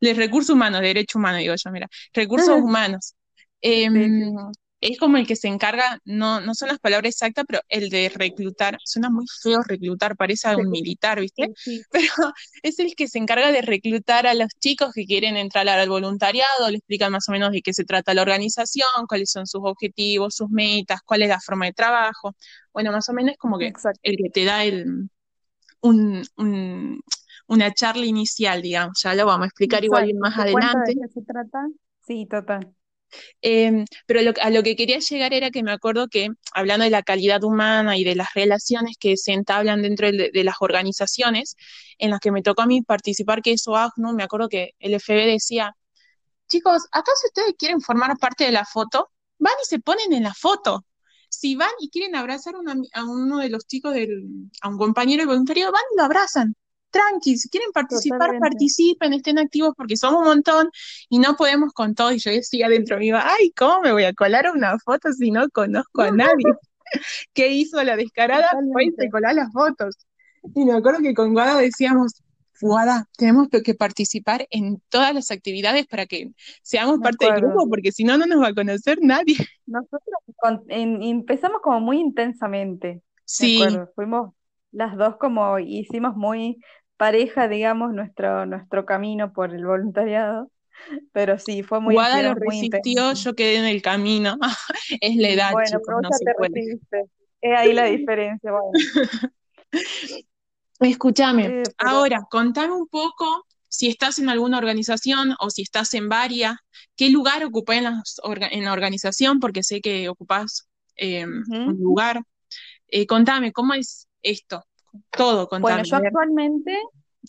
Los recursos humanos, derecho humano, digo yo, mira, recursos humanos. Em, es como el que se encarga, no, no son las palabras exactas, pero el de reclutar, suena muy feo reclutar, parece a un militar, ¿viste? Pero es el que se encarga de reclutar a los chicos que quieren entrar al voluntariado, le explican más o menos de qué se trata la organización, cuáles son sus objetivos, sus metas, cuál es la forma de trabajo. Bueno, más o menos es como que el que te da el, un, una charla inicial, digamos, ya lo vamos a explicar igual más adelante. ¿De qué se trata? Sí, total. Em, pero a lo que quería llegar era que me acuerdo que, hablando de la calidad humana y de las relaciones que se entablan dentro de, las organizaciones en las que me tocó a mí participar, que es OACNU, me acuerdo que el FB decía, chicos, ¿acaso ustedes quieren formar parte de la foto? Van y se ponen en la foto. Si van y quieren abrazar a uno de los chicos, del, a un compañero de van y lo abrazan tranqui, si quieren participar, participen, estén activos porque somos un montón y no podemos con todo. Y yo decía dentro mío, ay, ¿cómo me voy a colar una foto si no conozco a nadie? ¿Qué hizo la descarada? Fue y colar las fotos. Y me acuerdo que con Guada decíamos, Guada, tenemos que participar en todas las actividades para que seamos parte del grupo, porque si no, no nos va a conocer nadie. Nosotros empezamos como muy intensamente. Sí. Fuimos las dos como hicimos muy pareja, digamos, nuestro, nuestro camino por el voluntariado. Pero sí, fue muy Guada lo resistió, yo quedé en el camino. es la edad, bueno, chicos, no se Es ahí la diferencia. Escúchame, eh, ahora contame un poco si estás en alguna organización o si estás en varias, qué lugar ocupás en, en la organización, porque sé que ocupás eh, un lugar. Eh, contame, ¿cómo es esto? Todo, contame. Bueno, yo actualmente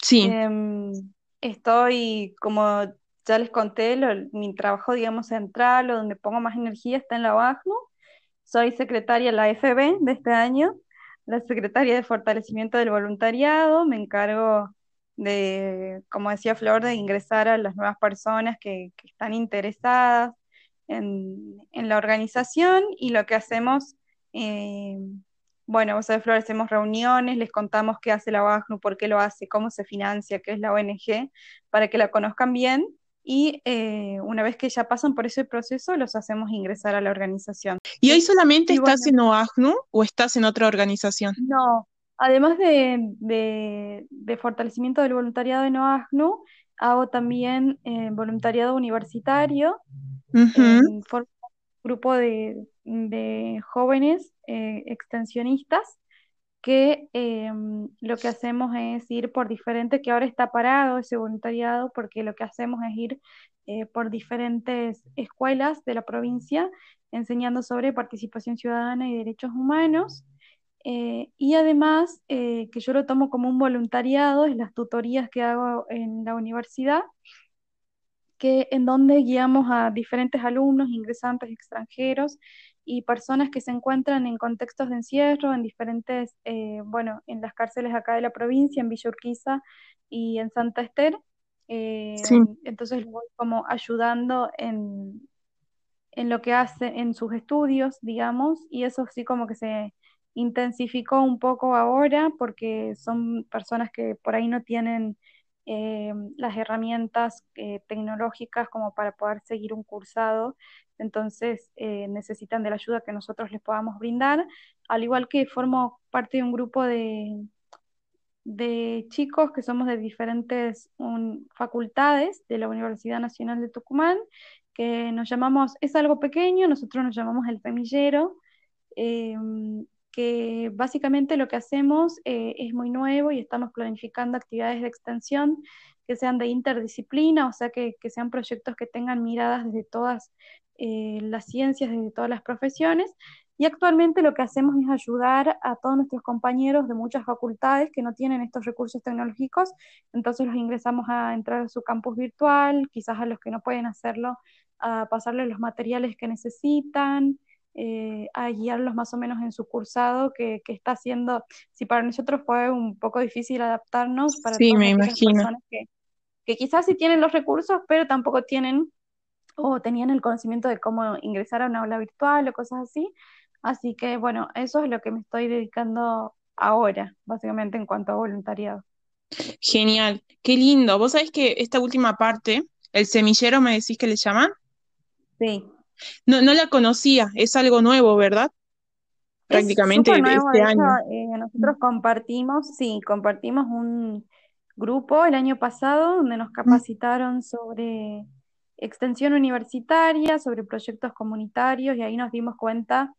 sí. Em, estoy, como ya les conté, mi trabajo, digamos, central o donde pongo más energía está en la OAGNU. Soy secretaria de la FB de este año, la secretaria de fortalecimiento del voluntariado. Me encargo de, como decía Flor, de ingresar a las nuevas personas que, están interesadas en, la organización y lo que hacemos eh, bueno, vos sabés, Flor, hacemos reuniones, les contamos qué hace la OAGNU, por qué lo hace, cómo se financia, qué es la ONG, para que la conozcan bien y eh, una vez que ya pasan por ese proceso, los hacemos ingresar a la organización. ¿Y hoy solamente estás en OAGNU o estás en otra organización? No, además de, fortalecimiento del voluntariado en OAGNU, hago también eh, voluntariado universitario, un grupo de, de jóvenes eh, extensionistas que em, lo que hacemos es ir por diferentes, que ahora está parado ese voluntariado, porque lo que hacemos es ir eh, por diferentes escuelas de la provincia enseñando sobre participación ciudadana y derechos humanos. Eh, y además, que yo lo tomo como un voluntariado, es las tutorías que hago en la universidad, que, en donde guiamos a diferentes alumnos, ingresantes extranjeros, y personas que se encuentran en contextos de encierro, en diferentes, eh, bueno, en las cárceles acá de la provincia, en Villa Urquiza y en Santa Esther. Eh, entonces voy como ayudando en, en lo que hace, en sus estudios, digamos, y eso sí como que se intensificó un poco ahora porque son personas que por ahí no tienen eh, las herramientas eh, tecnológicas como para poder seguir un cursado, entonces eh, necesitan de la ayuda que nosotros les podamos brindar, al igual que formo parte de un grupo de, de chicos que somos de diferentes facultades de la Universidad Nacional de Tucumán, que nos llamamos, es algo pequeño, nosotros nos llamamos el semillero, que básicamente lo que hacemos eh, es muy nuevo y estamos planificando actividades de extensión que sean de interdisciplina, o sea, que, sean proyectos que tengan miradas desde todas eh, las ciencias, desde todas las profesiones. Y actualmente lo que hacemos es ayudar a todos nuestros compañeros de muchas facultades que no tienen estos recursos tecnológicos, entonces los ingresamos a entrar a su campus virtual, quizás a los que no pueden hacerlo, a pasarles los materiales que necesitan, eh, a guiarlos más o menos en su cursado que, está haciendo, si para nosotros fue un poco difícil adaptarnos, para sí, me imagino. personas que, que quizás sí tienen los recursos, pero tampoco tienen o tenían el conocimiento de cómo ingresar a una aula virtual o cosas así. Así que bueno, eso es lo que me estoy dedicando ahora, básicamente en cuanto a voluntariado. Genial, qué lindo. Vos sabés que esta última parte, el semillero, me decís que le llaman. Sí. No, no la conocía, es algo nuevo, ¿verdad? Prácticamente este año. Eh, nosotros compartimos, sí, compartimos un grupo el año pasado donde nos capacitaron sobre extensión universitaria, sobre proyectos comunitarios y ahí nos dimos cuenta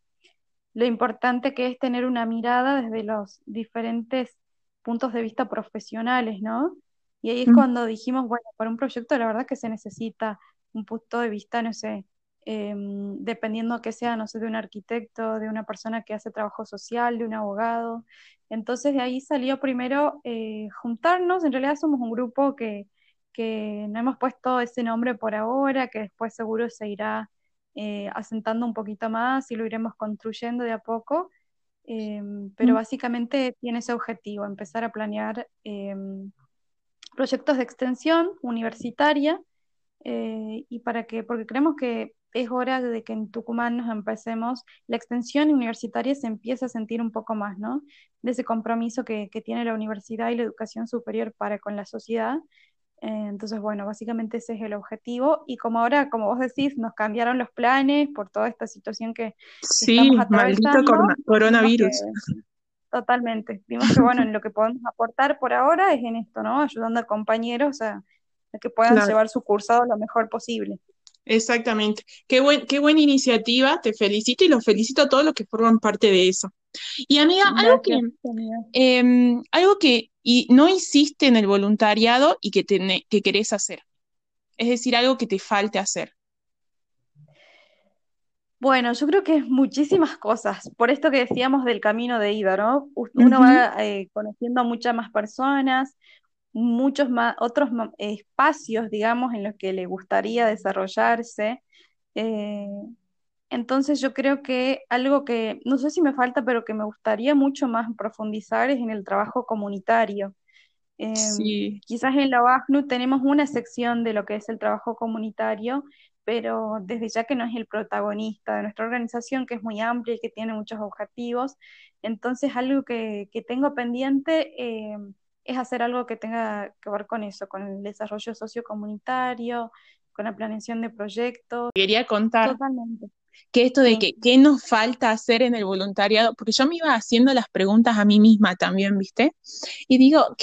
lo importante que es tener una mirada desde los diferentes puntos de vista profesionales, ¿no? Y ahí es cuando dijimos, bueno, para un proyecto la verdad que se necesita un punto de vista, no sé, Em, dependiendo que sea, no sé, de un arquitecto, de una persona que hace trabajo social, de un abogado. Entonces de ahí salió primero eh, juntarnos, en realidad somos un grupo que, que, no hemos puesto ese nombre por ahora, que después seguro se irá eh, asentando un poquito más y lo iremos construyendo de a poco, em, pero básicamente tiene ese objetivo, empezar a planear em, proyectos de extensión universitaria. Eh, y para que, porque creemos que es hora de que en Tucumán nos empecemos, la extensión universitaria se empiece a sentir un poco más, ¿no? De ese compromiso que, tiene la universidad y la educación superior para con la sociedad. Eh, entonces, bueno, básicamente ese es el objetivo. Y como ahora, como vos decís, nos cambiaron los planes por toda esta situación que, sí, estamos atravesando. maldito coronavirus. totalmente. Vimos que, bueno, en lo que podemos aportar por ahora es en esto, ¿no? Ayudando a compañeros a, que puedan llevar su cursado lo mejor posible. Exactamente. Qué, buen, qué buena iniciativa, te felicito y los felicito a todos los que forman parte de eso. Y amiga, algo que, em, algo que y no hiciste en el voluntariado y que, que querés hacer. Es decir, algo que te falte hacer. Bueno, yo creo que es muchísimas cosas. Por esto que decíamos del camino de ida, ¿no? Uno va eh, conociendo a muchas más personas, muchos más, otros espacios, digamos, en los que le gustaría desarrollarse. Eh, entonces yo creo que algo que, no sé si me falta, pero que me gustaría mucho más profundizar es en el trabajo comunitario. Em, quizás en la OACNU tenemos una sección de lo que es el trabajo comunitario, pero desde ya que no es el protagonista de nuestra organización, que es muy amplia y que tiene muchos objetivos, entonces algo que, que tengo pendiente em, es hacer algo que tenga que ver con eso, con el desarrollo sociocomunitario, con la planeación de proyectos. Quería contar que esto de que qué nos falta hacer en el voluntariado, porque yo me iba haciendo las preguntas a mí misma también, ¿viste? Y digo,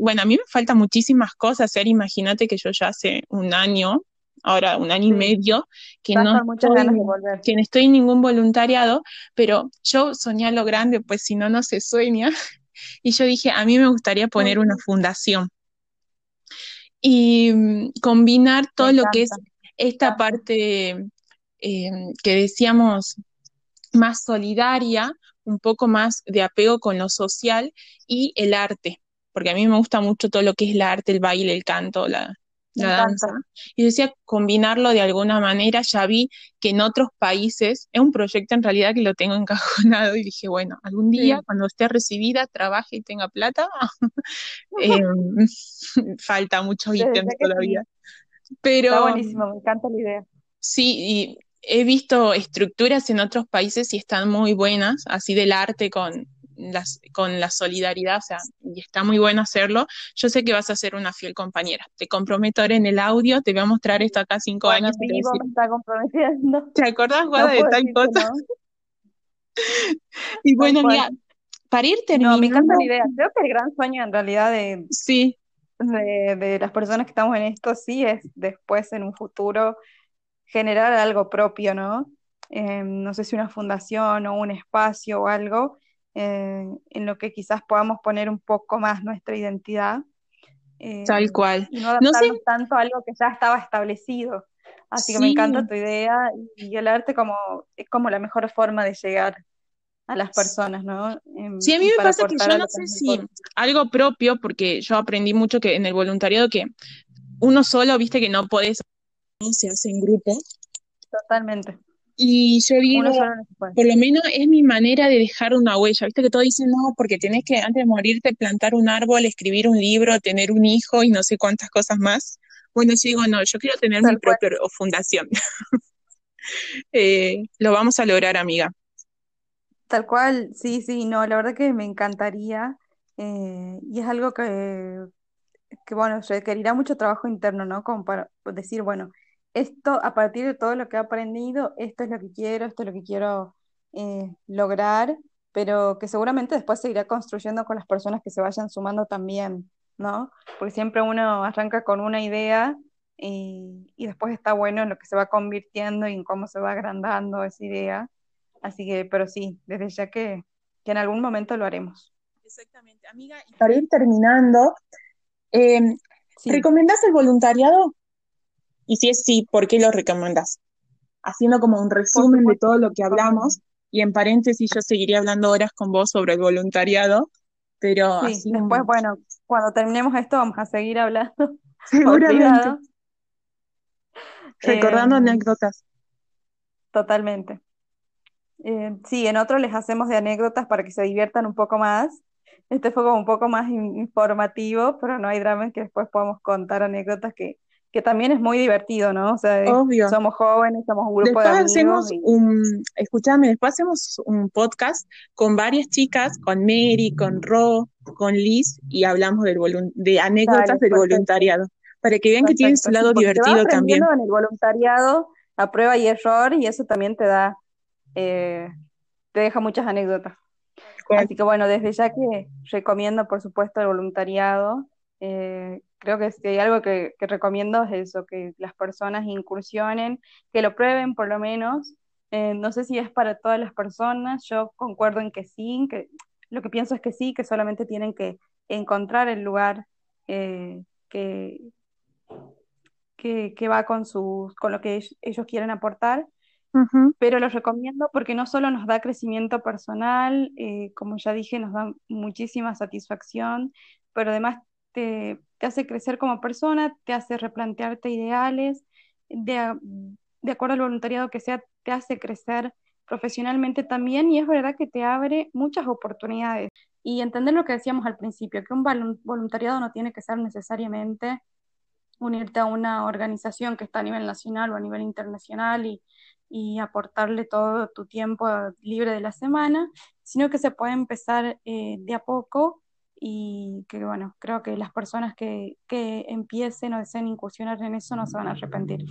bueno, a mí me faltan muchísimas cosas hacer, imagínate que yo ya hace un año, ahora un año y medio, que no, estoy, que no estoy en ningún voluntariado, pero yo soñé lo grande, pues si no, no se sueña. Y yo dije, a mí me gustaría poner una fundación y mm, combinar todo lo que es esta parte eh, que decíamos más solidaria, un poco más de apego con lo social y el arte, porque a mí me gusta mucho todo lo que es el arte, el baile, el canto, la, la danza. Y decía combinarlo de alguna manera, ya vi que en otros países, es un proyecto en realidad que lo tengo encajonado y dije, bueno, algún día cuando esté recibida, trabaje y tenga plata, em, falta muchos ítems todavía. Pero, Está buenísimo, me encanta la idea. Sí, y he visto estructuras en otros países y están muy buenas, así del arte con con la solidaridad, o sea, y está muy bueno hacerlo. Yo sé que vas a ser una fiel compañera. Te comprometo ahora en el audio, te voy a mostrar esto acá cinco años. Sí, te, me está comprometiendo. ¿Te acordás, Guada, de tal cosa? y bueno, mira, para ir terminando. No, me encanta la idea. Creo que el gran sueño en realidad de, sí. de, de las personas que estamos en esto sí es después en un futuro generar algo propio, ¿no? Eh, no sé si una fundación o un espacio o algo eh, en lo que quizás podamos poner un poco más nuestra identidad. Eh, Tal cual. Y no adaptarnos tanto a algo que ya estaba establecido. Así que me encanta tu idea y el arte como, es como la mejor forma de llegar a las personas, ¿no? Em, sí, a mí me pasa que yo no sé si algo propio, porque yo aprendí mucho que en el voluntariado que uno solo, viste que no podés, se hace en grupo. Totalmente. Y yo digo, por lo menos es mi manera de dejar una huella. Viste que todos dicen, no, porque tenés que antes de morirte plantar un árbol, escribir un libro, tener un hijo y no sé cuántas cosas más. Bueno, yo digo, no, yo quiero tener mi propia fundación. Eh, lo vamos a lograr, amiga. Tal cual, sí, sí, no, la verdad que me encantaría. Eh, y es algo que, que, bueno, requerirá mucho trabajo interno, ¿no? Como para decir, bueno, esto, a partir de todo lo que he aprendido, esto es lo que quiero, esto es lo que quiero eh, lograr, pero que seguramente después se irá construyendo con las personas que se vayan sumando también, ¿no? Porque siempre uno arranca con una idea y, después está bueno en lo que se va convirtiendo y en cómo se va agrandando esa idea. Así que, pero sí, desde ya que, en algún momento lo haremos. Exactamente, amiga. Y para ir terminando, eh, ¿recomendás el voluntariado? Y si es sí, ¿por qué lo recomendas? Haciendo como un resumen de todo lo que hablamos, y en paréntesis yo seguiría hablando horas con vos sobre el voluntariado, pero sí, después, bueno, cuando terminemos esto vamos a seguir hablando. Seguramente. Recordando em, anécdotas. Totalmente. Eh, sí, en otro les hacemos de anécdotas para que se diviertan un poco más. Este fue como un poco más informativo, pero no hay drama en que después podamos contar anécdotas que, que también es muy divertido, ¿no? O sea, somos jóvenes, somos un grupo de amigos. Hacemos un, escúchame, después hacemos un podcast con varias chicas, con Mary, con Ro, con Liz, y hablamos del de anécdotas del voluntariado, para que vean que tiene su lado divertido también. En el voluntariado, a prueba y error, y eso también te da, eh, te deja muchas anécdotas. Así que bueno, desde ya que recomiendo, por supuesto, el voluntariado. Eh, creo que si hay algo que, recomiendo es eso, que las personas incursionen, que lo prueben por lo menos. Eh, no sé si es para todas las personas, yo concuerdo en que sí, que lo que pienso es que sí, que solamente tienen que encontrar el lugar eh, que, que, va con, sus, con lo que ellos quieren aportar. Pero los recomiendo porque no solo nos da crecimiento personal, eh, como ya dije, nos da muchísima satisfacción, pero además te, hace crecer como persona, te hace replantearte ideales, de, acuerdo al voluntariado que sea, te hace crecer profesionalmente también y es verdad que te abre muchas oportunidades. Y entender lo que decíamos al principio, que un voluntariado no tiene que ser necesariamente unirte a una organización que está a nivel nacional o a nivel internacional y, y aportarle todo tu tiempo libre de la semana, sino que se puede empezar eh, de a poco y que bueno, creo que las personas que, que empiecen o deseen incursionar en eso no se van a arrepentir.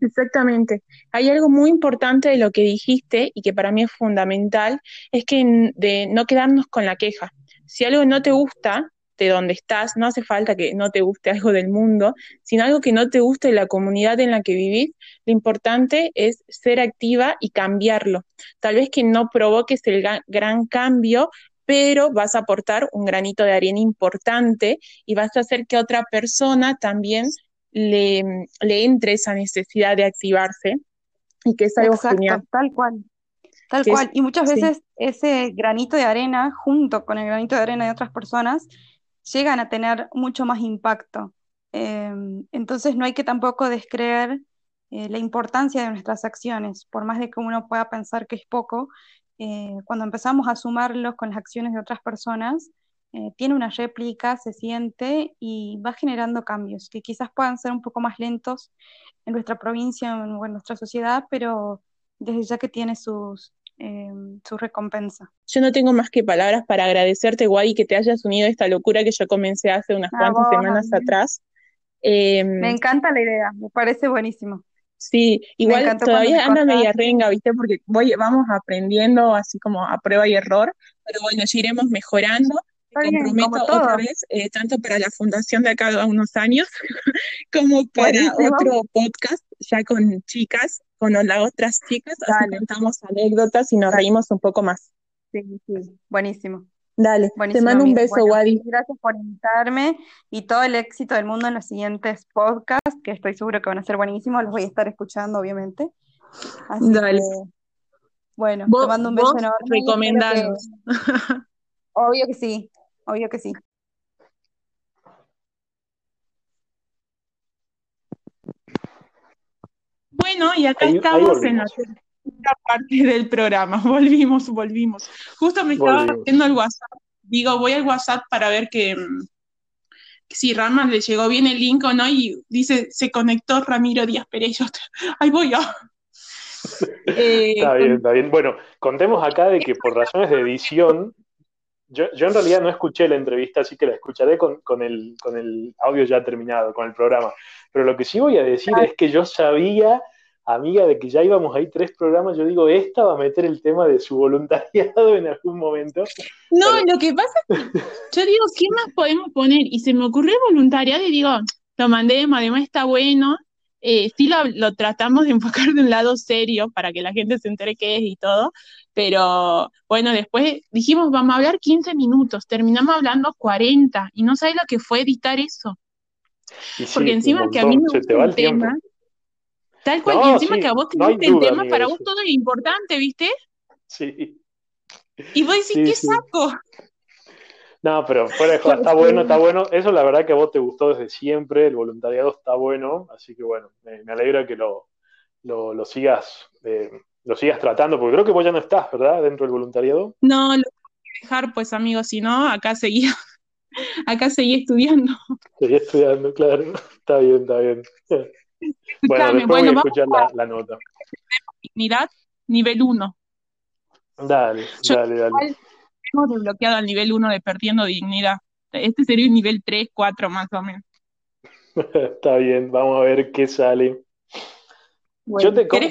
Exactamente. Hay algo muy importante de lo que dijiste y que para mí es fundamental, es que de no quedarnos con la queja. Si algo no te gusta de donde estás, no hace falta que no te guste algo del mundo, sino algo que no te guste de la comunidad en la que vivís, lo importante es ser activa y cambiarlo. Tal vez que no provoques el gran cambio, pero vas a aportar un granito de arena importante y vas a hacer que otra persona también le, le entre esa necesidad de activarse y que es algo genial. Tal cual. Tal cual. y muchas veces ese granito de arena, junto con el granito de arena de otras personas, llegan a tener mucho más impacto. Em, entonces no hay que tampoco descreer eh, la importancia de nuestras acciones, por más de que uno pueda pensar que es poco, eh, cuando empezamos a sumarlos con las acciones de otras personas, eh, tiene una réplica, se siente y va generando cambios que quizás puedan ser un poco más lentos en nuestra provincia o en nuestra sociedad, pero desde ya que tiene sus, em, su recompensa. Yo no tengo más que palabras para agradecerte, Guay, que te hayas unido a esta locura que yo comencé hace unas cuantas semanas atrás. Em, me encanta la idea, me parece buenísimo. Sí, igual todavía anda media renga, ¿viste? Porque voy, vamos aprendiendo así como a prueba y error, pero bueno, ya iremos mejorando. Me comprometo otra vez, eh, tanto para la fundación de acá a unos años, como para otro podcast, ya con chicas, con las otras chicas, así contamos anécdotas y nos reímos un poco más. Sí, sí, buenísimo. Dale, te mando un beso, Wadi. Gracias por invitarme y todo el éxito del mundo en los siguientes podcasts, que estoy seguro que van a ser buenísimos, los voy a estar escuchando, obviamente. Dale. bueno, te mando un beso enorme. Recomendanos. Obvio que sí, obvio que sí. Bueno, y acá estamos en la parte del programa. Volvimos, volvimos. Justo me estaba haciendo el WhatsApp. Digo, voy al WhatsApp para ver que, mm, si Ramas le llegó bien el link o no. Y dice, se conectó Ramiro Díaz Perello. Ahí voy yo. Eh, está bien, está bien. Bueno, contemos acá de que por razones de edición, yo, en realidad no escuché la entrevista, así que la escucharé con, el, con el audio ya terminado, con el programa. Pero lo que sí voy a decir es que yo sabía amiga de que ya íbamos ahí tres programas, yo digo, esta va a meter el tema de su voluntariado en algún momento. No, lo que pasa es que yo digo, ¿qué más podemos poner? Y se me ocurrió voluntariado y digo, lo mandé, además está bueno. Eh, sí lo, tratamos de enfocar de un lado serio para que la gente se entere qué es y todo, pero bueno, después dijimos, vamos a hablar 15 minutos, terminamos hablando 40 y no sabes lo que fue editar eso. Porque encima que a mí me gusta el tema, Tal cual, y encima que a vos te no el tema, para vos todo es importante, ¿viste? Sí. Y vos decís, ¿qué saco? No, pero fuera de está bueno, está bueno. Eso la verdad que a vos te gustó desde siempre, el voluntariado está bueno, así que bueno, me, alegra que lo, lo, sigas eh, lo sigas tratando, porque creo que vos ya no estás, ¿verdad? Dentro del voluntariado. No, lo tengo que dejar, pues amigos, si no, acá seguía, acá seguí estudiando. Seguí estudiando, claro. Está bien, está bien. Bueno, después voy a escuchar la, nota. Dignidad, nivel 1. Dale, dale, dale. Hemos desbloqueado al nivel 1 de perdiendo dignidad. Este sería un nivel 3, 4 más o menos. Está bien, vamos a ver qué sale.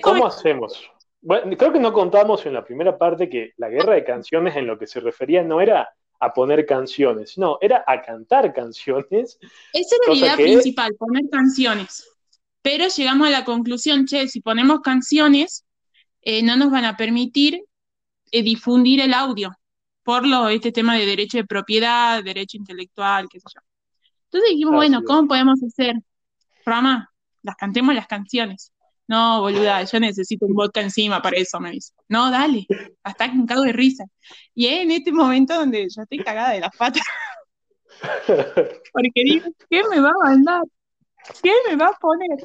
¿Cómo, hacemos? Bueno, creo que no contamos en la primera parte que la guerra de canciones en lo que se refería no era a poner canciones, no, era a cantar canciones. Esa era la idea principal, poner canciones pero llegamos a la conclusión, che, si ponemos canciones, eh, no nos van a permitir eh, difundir el audio por lo, este tema de derecho de propiedad, derecho intelectual, qué sé yo. Entonces dijimos, bueno, ¿cómo podemos hacer? Rama, las cantemos las canciones. No, boluda, yo necesito un vodka encima para eso, me dice. No, dale, hasta que cago de risa. Y es en este momento donde yo estoy cagada de las patas. Porque digo, ¿qué me va a mandar? ¿Qué me va a poner?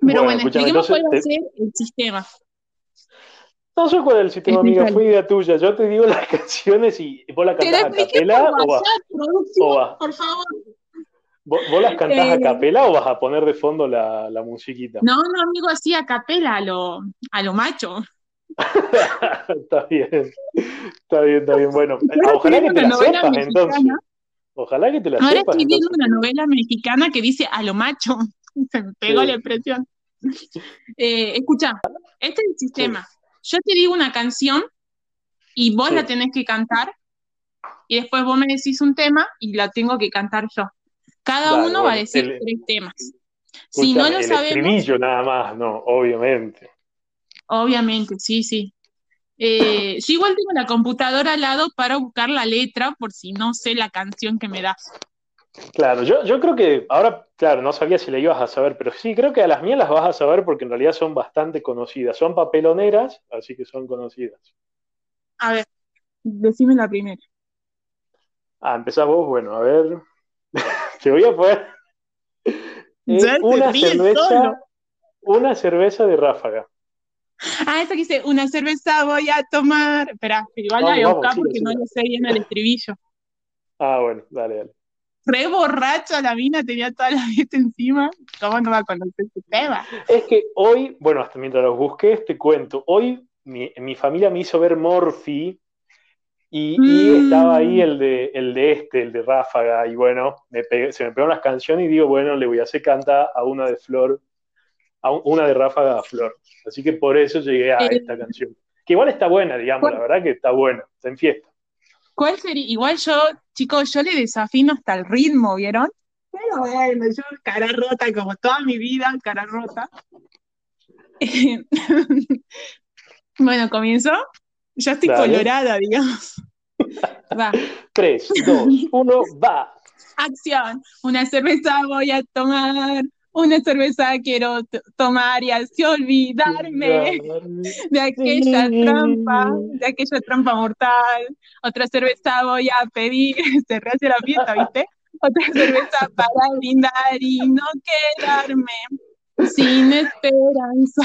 Pero bueno, expliquemos cuál va a ser el sistema. No sé cuál es el sistema, amiga, fue idea tuya. Yo te digo las canciones y vos la cantás a capela o vas. Por favor. ¿Vos, las cantás a eh, capela o vas a poner de fondo la, la musiquita? No, no, amigo, así a capela, a lo, a lo macho. está bien, está bien, está bien. Bueno, ojalá que te la sepas entonces. Ojalá que te la Ahora sepas. Estoy viendo una novela mexicana que dice a lo macho. Se me pegó la impresión. Eh, escucha, este es el sistema. Yo te digo una canción y vos la tenés que cantar y después vos me decís un tema y la tengo que cantar yo. Cada uno va a decir tres temas. si no lo el sabemos. Nada más, no, obviamente. Obviamente, sí, sí. Eh, yo igual tengo la computadora al lado para buscar la letra por si no sé la canción que me das. Claro, yo, yo creo que ahora, claro, no sabía si la ibas a saber, pero sí, creo que a las mías las vas a saber porque en realidad son bastante conocidas. Son papeloneras, así que son conocidas. A ver, decime la primera. Ah, empezás vos, bueno, a ver. Te voy a poner una cerveza, una cerveza de ráfaga. Ah, eso que dice, una cerveza voy a tomar. Espera, igual la voy a buscar porque no lo sé bien el estribillo. Ah, bueno, dale, dale. Re borracha la mina, tenía toda la fiesta encima. ¿Cómo no va a conocer su tema? Es que hoy, bueno, hasta mientras los busqué, te cuento, hoy mi, familia me hizo ver Morphy y, mm. estaba ahí el de, el de este, el de Ráfaga, y bueno, se me pegaron las canciones y digo, bueno, le voy a hacer canta a una de Flor, a una de Ráfaga a Flor. Así que por eso llegué a eh, esta canción. Que igual está buena, digamos, la verdad que está buena, está en fiesta. ¿Cuál sería? Igual yo, chicos, yo le desafino hasta el ritmo, ¿vieron? Pero bueno, yo cara rota, como toda mi vida, cara rota. bueno, comienzo. Ya estoy colorada, digamos. Va. Tres, dos, uno, va. Acción. Una cerveza voy a tomar. Una cerveza quiero tomar y así olvidarme de aquella trampa, de aquella trampa mortal. Otra cerveza voy a pedir, se rehace la fiesta, ¿viste? Otra cerveza para brindar y no quedarme sin esperanza.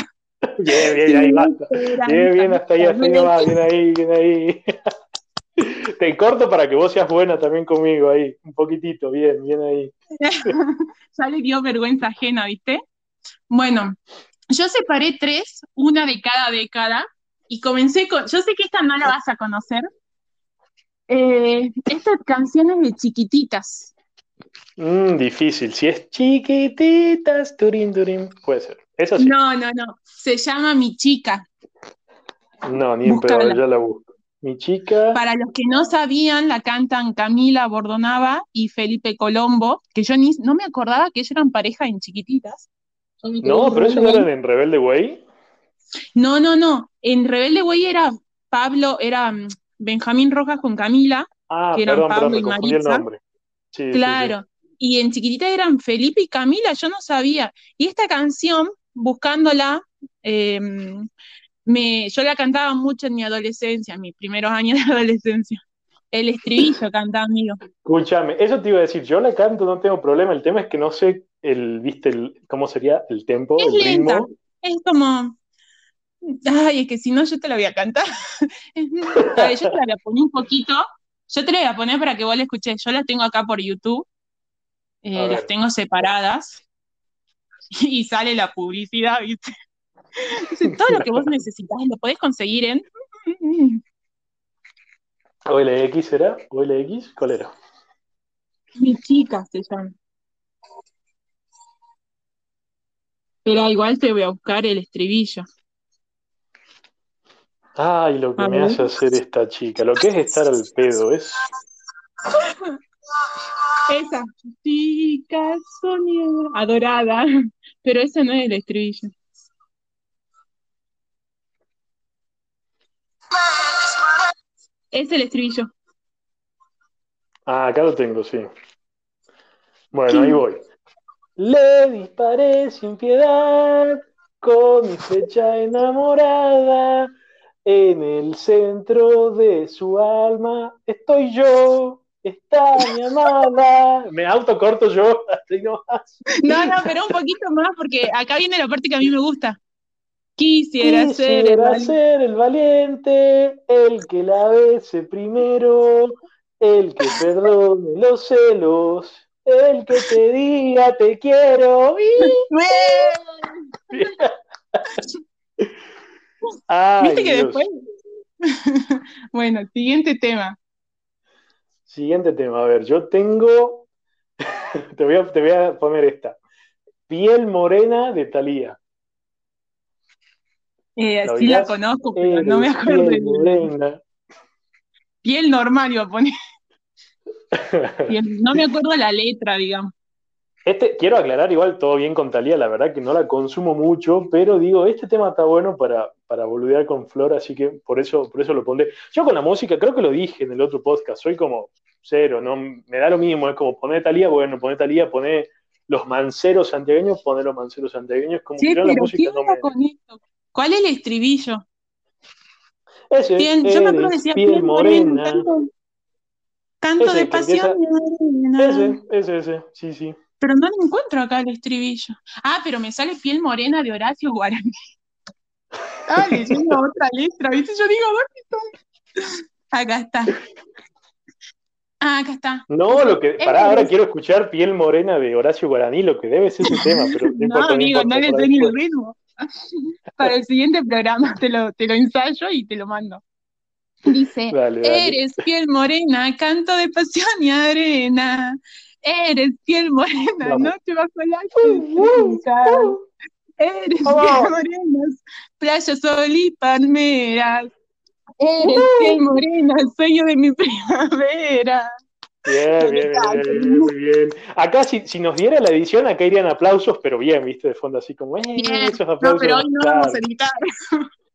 Bien, bien, ahí basta. Bien, bien, hasta ahí, hasta ahí bien ahí, bien ahí. Te corto para que vos seas buena también conmigo ahí, un poquitito, bien, bien ahí. ya le dio vergüenza ajena, ¿viste? Bueno, yo separé tres, una de cada década, y comencé con, yo sé que esta no la vas a conocer, eh, estas canciones de chiquititas. Mm, difícil, si es chiquititas, turín, turín, puede ser. Eso sí. No, no, no, se llama Mi Chica. No, ni en pedo, ya la busco. Mi chica. Para los que no sabían, la cantan Camila Bordonaba y Felipe Colombo, que yo ni, no me acordaba que ellos eran pareja en chiquititas. No, pero ellos no eran en Rebelde Way. No, no, no. En Rebelde Way era Pablo, era mm, Benjamín Rojas con Camila, ah, que eran Pablo y Marisa. claro. Y en chiquitita eran Felipe y Camila, yo no sabía. Y esta canción, buscándola, eh, yo la cantaba mucho en mi adolescencia, en mis primeros años de adolescencia. El estribillo cantaba, amigo. Escúchame, eso te iba a decir, yo la canto, no tengo problema, el tema es que no sé el, viste, el, cómo sería el tempo, es el lenta. ritmo. Es como, ay, es que si no yo te la voy a cantar. a ver, yo te la voy a poner un poquito, yo te la voy a poner para que vos la escuches, yo la tengo acá por YouTube, eh, las tengo separadas, y sale la publicidad, viste todo lo que vos necesitas lo podés conseguir en. OLX era? ¿OLX? ¿Cuál era? Mi chica se llama. Pero igual te voy a buscar el estribillo. Ay, lo que me hace hacer esta chica. Lo que es estar al pedo, es. Esa chica soñada, adorada. Pero ese no es el estribillo. Es el estribillo. Ah, acá lo tengo, sí. Bueno, ahí voy. Le disparé sin piedad con mi flecha enamorada. En el centro de su alma estoy yo, está mi amada. Me autocorto yo, no No, no, pero un poquito más porque acá viene la parte que a mí me gusta. Quisiera, ser, el, valiente, el que la bese primero, el que perdone los celos, el que te diga te quiero. ¿Viste que después? bueno, siguiente tema. Siguiente tema, a ver, yo tengo, te, voy a, te voy a poner esta, piel morena de Talía. Eh, sí la conozco, pero no me acuerdo. Piel, piel normal iba a poner. no me acuerdo la letra, digamos. Este, quiero aclarar igual todo bien con Talía, la verdad que no la consumo mucho, pero digo, este tema está bueno para, para boludear con Flor, así que por eso, por eso lo pondré. Yo con la música, creo que lo dije en el otro podcast, soy como cero, no me da lo mismo, es como poner Talía, bueno, poner Talía, poner los manceros santiagueños, poner los manceros santiagueños, como sí, la música no me... Con esto? ¿Cuál es el estribillo? Ese, yo me acuerdo decía piel morena. Canto, de pasión. Ese, ese, ese, sí, sí. Pero no lo encuentro acá el estribillo. Ah, pero me sale piel morena de Horacio Guaraní. Ah, leyendo otra letra, ¿viste? Yo digo, ¿dónde está? Acá está. Ah, acá está. No, lo que. Pará, ahora quiero escuchar Piel Morena de Horacio Guaraní, lo que debe ser ese tema, pero no, amigo, no le tengo el ritmo. Para el siguiente programa te lo, te lo ensayo y te lo mando. Dice, eres piel morena, canto de pasión y arena. Eres piel morena, noche bajo la estrella. Eres piel morena, playa, sol y palmeras. Eres piel morena, sueño de mi primavera. Bien, bien, bien, muy bien. Acá, si, si, nos diera la edición, acá irían aplausos, pero bien, viste, de fondo, así como, eh, esos aplausos. No, pero hoy no vamos a editar.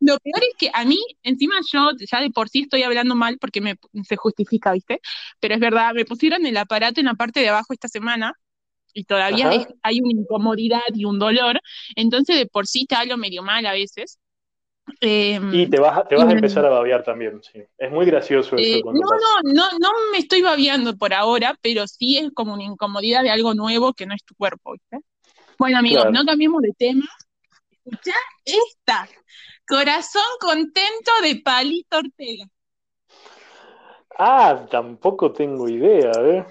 Lo peor es que a mí, encima yo ya de por sí estoy hablando mal porque me, se justifica, ¿viste? Pero es verdad, me pusieron el aparato en la parte de abajo esta semana y todavía hay una incomodidad y un dolor, entonces de por sí te hablo medio mal a veces. Em, y te vas, te vas a empezar a babear también, sí. Es muy gracioso eso. Eh, no, no, no, no me estoy babeando por ahora, pero sí es como una incomodidad de algo nuevo que no es tu cuerpo, ¿viste? Bueno, amigos, no cambiemos de tema. Escucha esta. Corazón contento de Palito Ortega. Ah, tampoco tengo idea, ¿eh?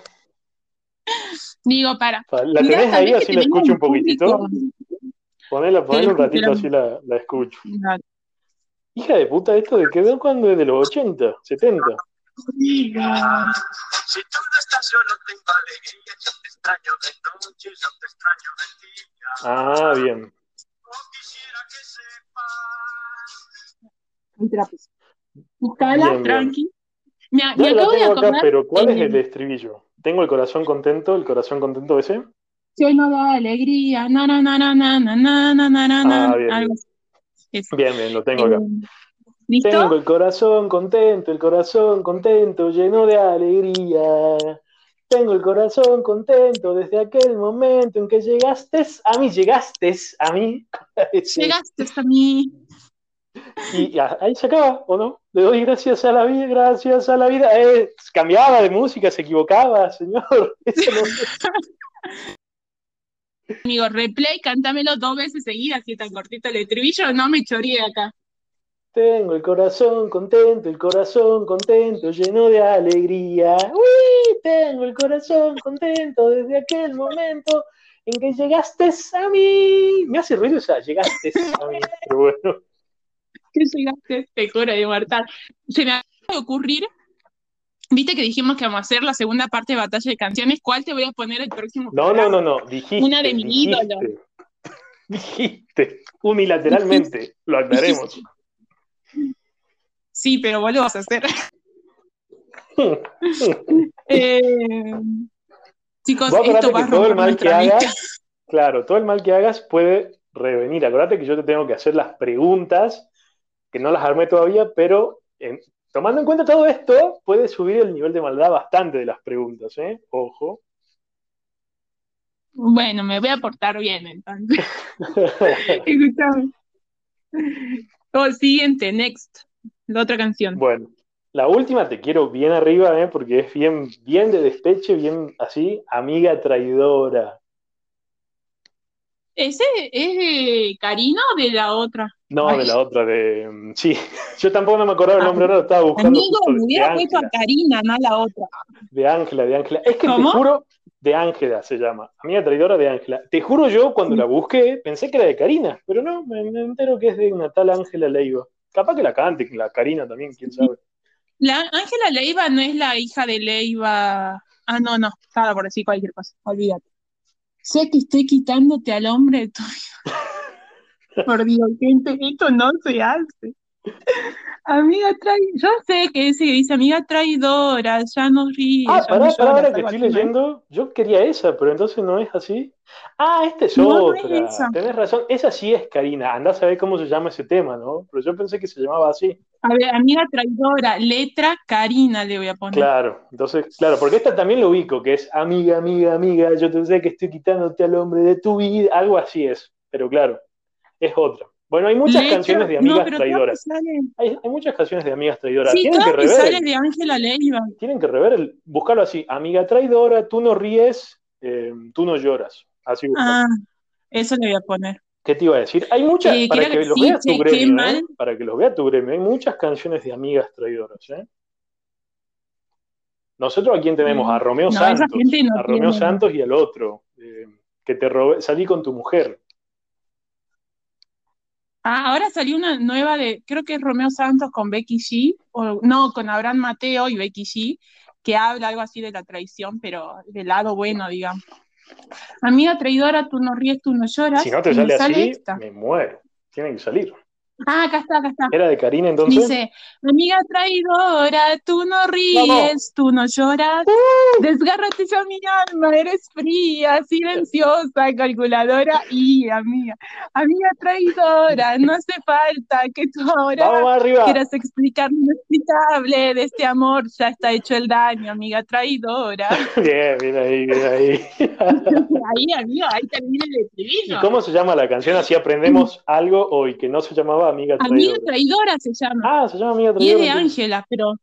Digo, para. ¿La tenés ahí así la escucho un poquitito? Ponela, ponela un ratito así la, la escucho. Hija de puta, ¿esto de quedó cuando es de los 80, 70? Si tú no estás, yo no tengo alegría, yo te extraño de noche, yo te extraño de día. Ah, bien. Buscala, tranqui. Me, me acabo de acordar. Acá, pero ¿cuál es el estribillo? ¿Tengo el corazón contento? ¿El corazón contento ese? no da alegría, na na na na na na na na na na ah, bien, bien. bien, lo tengo acá. Eh, ¿Listo? Tengo el corazón contento, el corazón contento, lleno de alegría. Tengo el corazón contento desde aquel momento en que llegaste a mí, llegaste a mí. Llegaste a mí. Y ahí se acaba, ¿o no? Le doy gracias a la vida, gracias a la vida. Eh, cambiaba de música, se equivocaba, señor. Amigo, replay, cántamelo dos veces seguidas, si tan cortito el estribillo, no me choríe acá. Tengo el corazón contento, el corazón contento, lleno de alegría. Uy, tengo el corazón contento desde aquel momento en que llegaste a mí. Me hace ruido esa, llegaste a mí, pero bueno que llegaste te de mortal. Se me acaba de ocurrir, viste que dijimos que vamos a hacer la segunda parte de batalla de canciones, ¿cuál te voy a poner el próximo? No, no, no, no, dijiste. Una de mi ídolo. Dijiste, unilateralmente, lo aclaremos. Sí, pero vos lo vas a hacer. eh, chicos, esto va a todo el mal que hagas, claro, todo el mal que hagas puede revenir. Acuérdate que yo te tengo que hacer las preguntas que no las armé todavía, pero tomando en cuenta todo esto, puede subir el nivel de maldad bastante de las preguntas, ¿eh? Ojo. Bueno, me voy a portar bien entonces. Escuchame. Oh, siguiente, next. La otra canción. Bueno, la última te quiero bien arriba, ¿eh? porque es bien, bien de despeche, bien así, amiga traidora. ¿Ese es de Karina o de la otra? No, de la otra, de. Mm, sí, yo tampoco no me acordaba el nombre, ahora estaba buscando. Amigo, me hubiera puesto a Karina, no a la otra. De Ángela, de Ángela. Es que te juro, de Ángela se llama. Amiga traidora de Ángela. Te juro yo, cuando la busqué, pensé que era de Karina, pero no, me, entero que es de una tal Ángela Leiva. Capaz que la cante, la Karina también, quién sabe. La Ángela Leiva no es la hija de Leiva. Ah, no, no, estaba por decir cualquier cosa, olvídate. Sé que estoy quitándote al hombre de tu vida. Por Dios, gente, esto no se hace. Amiga traidora, yo sé que ese dice amiga traidora, ya no ríe. Ah, pará, pará, ahora que estoy leyendo, yo quería esa, pero entonces no es así. Ah, esta es otra. Tenés razón, esa sí es Karina. Andás a ver cómo se llama ese tema, ¿no? Pero yo pensé que se llamaba así. A ver, amiga traidora, letra Karina le voy a poner. Claro, entonces, claro, porque esta también lo ubico, que es amiga, amiga, amiga, yo te sé que estoy quitándote al hombre de tu vida, algo así es, pero claro es otra. Bueno, hay muchas canciones de amigas traidoras. Hay, muchas canciones de amigas traidoras. Sí, tienen que rever. Sale de Ángela Leiva. Tienen que rever, el, buscarlo así. Amiga traidora, tú no ríes, eh, tú no lloras. Así Ah, eso le voy a poner. ¿Qué te iba a decir? Hay muchas, para que, los vea tu gremio, ¿eh? para que los vea tu gremio, hay muchas canciones de amigas traidoras, ¿eh? Nosotros a quién tenemos, a Romeo Santos, a Romeo Santos y al otro, que te robé, salí con tu mujer. Ah, ahora salió una nueva de, creo que es Romeo Santos con Becky G, o no, con Abraham Mateo y Becky G, que habla algo así de la traición, pero del lado bueno, digamos. Amiga traidora, tú no ríes, tú no lloras. Si no te sale, así, me muero. Tiene que salir. Ah, acá está, acá está. ¿Era de Karina entonces? Dice, amiga traidora, tú no ríes, tú no lloras. Uh. Desgárrate ya mi alma, eres fría, silenciosa, calculadora y amiga. Amiga traidora, no hace falta que tú ahora quieras explicar lo inexplicable de este amor, ya está hecho el daño, amiga traidora. bien, bien ahí, bien ahí. ahí, amigo, ahí termina el estribillo. ¿Y cómo se llama la canción? Así aprendemos algo hoy que no se llamaba Amiga Traidora. Amiga Traidora se llama. Ah, se llama Amiga Traidora. Y es de Ángela, pero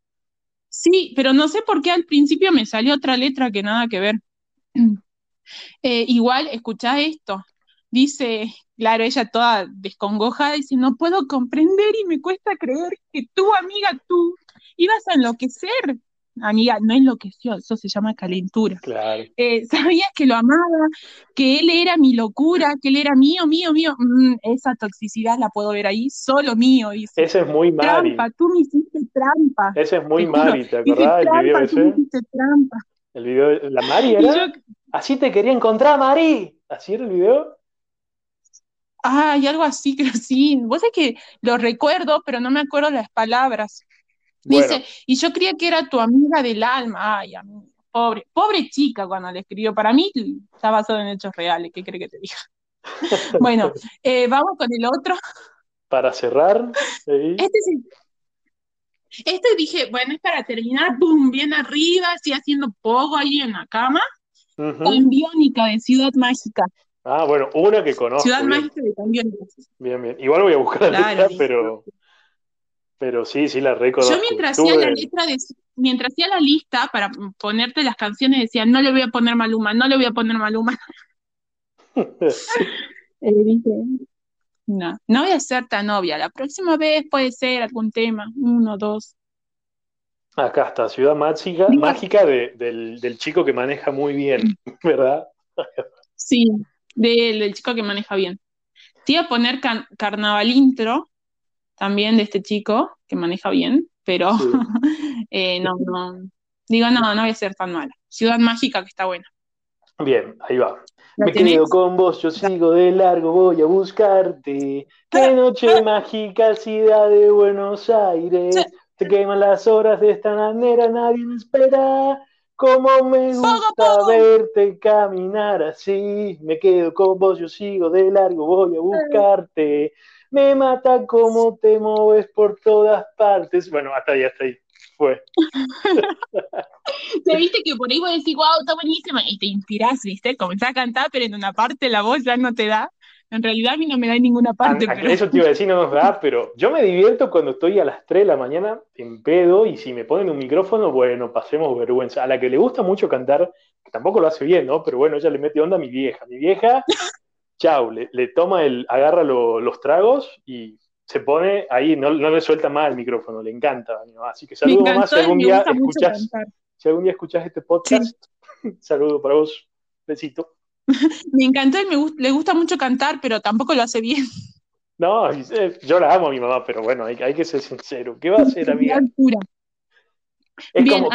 sí, pero no sé por qué al principio me salió otra letra que nada que ver. Eh, igual, escuchá esto. Dice, claro, ella toda descongojada, dice, no puedo comprender y me cuesta creer que tú, amiga, tú, ibas a enloquecer amiga, no enloqueció, eso se llama calentura. Claro. Eh, sabías que lo amaba, que él era mi locura, que él era mío, mío, mío. Mm, esa toxicidad la puedo ver ahí, solo mío. Dice. Ese es muy Mari. Trampa, tú me hiciste trampa. Ese es muy Mari, ¿te acordás del video ese? Tú me hiciste trampa. El video, ¿la Mari era? Así te quería encontrar, Mari. ¿Así era el video? Ah, y algo así, creo sí. Vos es que lo recuerdo, pero no me acuerdo las palabras. Dice, y yo creía que era tu amiga del alma. Ay, amiga, pobre, pobre chica cuando le escribió. Para mí está basado en hechos reales, ¿qué cree que te diga? bueno, eh, vamos con el otro. Para cerrar. Este sí. Este dije, bueno, es para terminar, pum, bien arriba, así haciendo poco ahí en la cama. Con Biónica de Ciudad Mágica. Ah, bueno, una que conozco. Ciudad Mágica de Biónica. Bien, bien. Igual voy a buscar la pero. Pero sí, sí la recuerdo. Yo mientras hacía la letra de, mientras hacía la lista para ponerte las canciones decía, no le voy a poner Maluma, no le voy a poner Maluma. no, no voy a ser tan obvia. La próxima vez puede ser algún tema, uno, dos. Acá está, Ciudad Mágica, mágica del, del, chico que maneja muy bien, ¿verdad? sí, del, chico que maneja bien. Te iba a poner Carnaval Intro, también de este chico que maneja bien, pero eh, no, no, digo, no, no voy a ser tan mala. Ciudad Mágica que está buena. Bien, ahí va. Me quedo con vos, yo sigo de largo, voy a buscarte. Qué noche mágica, ciudad de Buenos Aires. Te queman las horas de esta manera, nadie me espera. Como me gusta verte caminar así. Me quedo con vos, yo sigo de largo, voy a buscarte. Me mata como te mueves por todas partes. Bueno, hasta ahí, hasta ahí. Fue. Te viste que por ahí vos decís, wow, está buenísima, y te inspirás, ¿viste? Comenzás a cantar, pero en una parte la voz ya no te da. En realidad a mí no me da en ninguna parte. pero... Eso te iba a decir, no nos da, pero yo me divierto cuando estoy a las 3 de la mañana en pedo y si me ponen un micrófono, bueno, pasemos vergüenza. A la que le gusta mucho cantar, que tampoco lo hace bien, ¿no? Pero bueno, ella le mete onda a mi vieja. Mi vieja chau, le, toma el, agarra los tragos y se pone ahí, no, no, le suelta más el micrófono, le encanta. Así que saludo más si algún día escuchas, si algún día escuchas este podcast, saludo para vos, besito. me encantó y me le gusta mucho cantar, pero tampoco lo hace bien. No, yo la amo a mi mamá, pero bueno, hay, hay que ser sincero. ¿Qué va a hacer, amiga? Es como,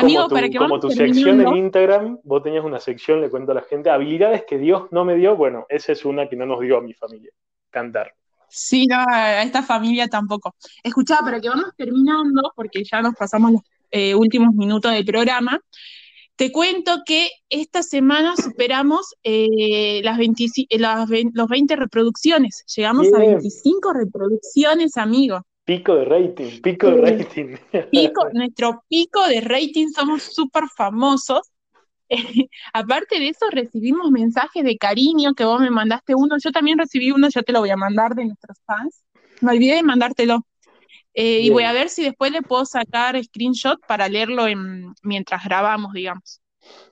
como, tu, sección en Instagram, vos tenías una sección, le cuento a la gente, habilidades que Dios no me dio, bueno, esa es una que no nos dio a mi familia, cantar. Sí, no, a esta familia tampoco. Escuchá, para que vamos terminando, porque ya nos pasamos los eh, últimos minutos del programa, te cuento que esta semana superamos eh, las, las los 20 reproducciones, llegamos a 25 reproducciones, amigos. Pico de rating, pico de rating. Pico, nuestro pico de rating, somos súper famosos. aparte de eso, recibimos mensajes de cariño que vos me mandaste uno. Yo también recibí uno, yo te lo voy a mandar de nuestros fans. Me olvidé de mandártelo. Eh, y voy a ver si después le puedo sacar screenshot para leerlo en, mientras grabamos, digamos.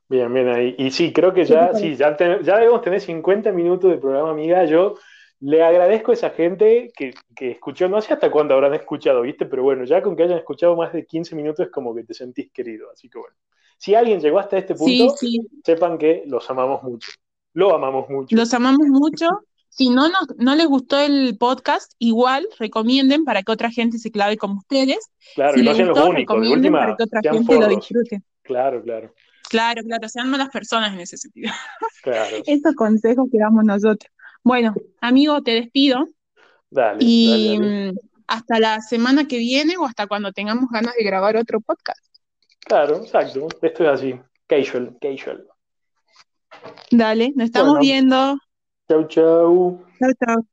Bien, bien ahí. Y sí, creo que ya, sí, ya, ya debemos tener 50 minutos de programa, amiga. Yo le agradezco a esa gente que, escuchó, no sé hasta cuándo habrán escuchado, ¿viste? Pero bueno, ya con que hayan escuchado más de 15 minutos es como que te sentís querido. Así que bueno, si alguien llegó hasta este punto, sepan que los amamos mucho. Lo amamos mucho. Los amamos mucho. si no, no, les gustó el podcast, igual recomienden para que otra gente se clave como ustedes. Claro, si y no sean los únicos, de última, para que otra gente lo disfrute. Claro, claro. Claro, claro, sean malas personas en ese sentido. Claro. Estos consejos que damos nosotros. Bueno, amigo, te despido. Dale. Y mm, hasta la semana que viene o hasta cuando tengamos ganas de grabar otro podcast. Claro, exacto. Esto es así. Casual, casual. Dale, nos estamos viendo. Chau, chau. Chau, chau.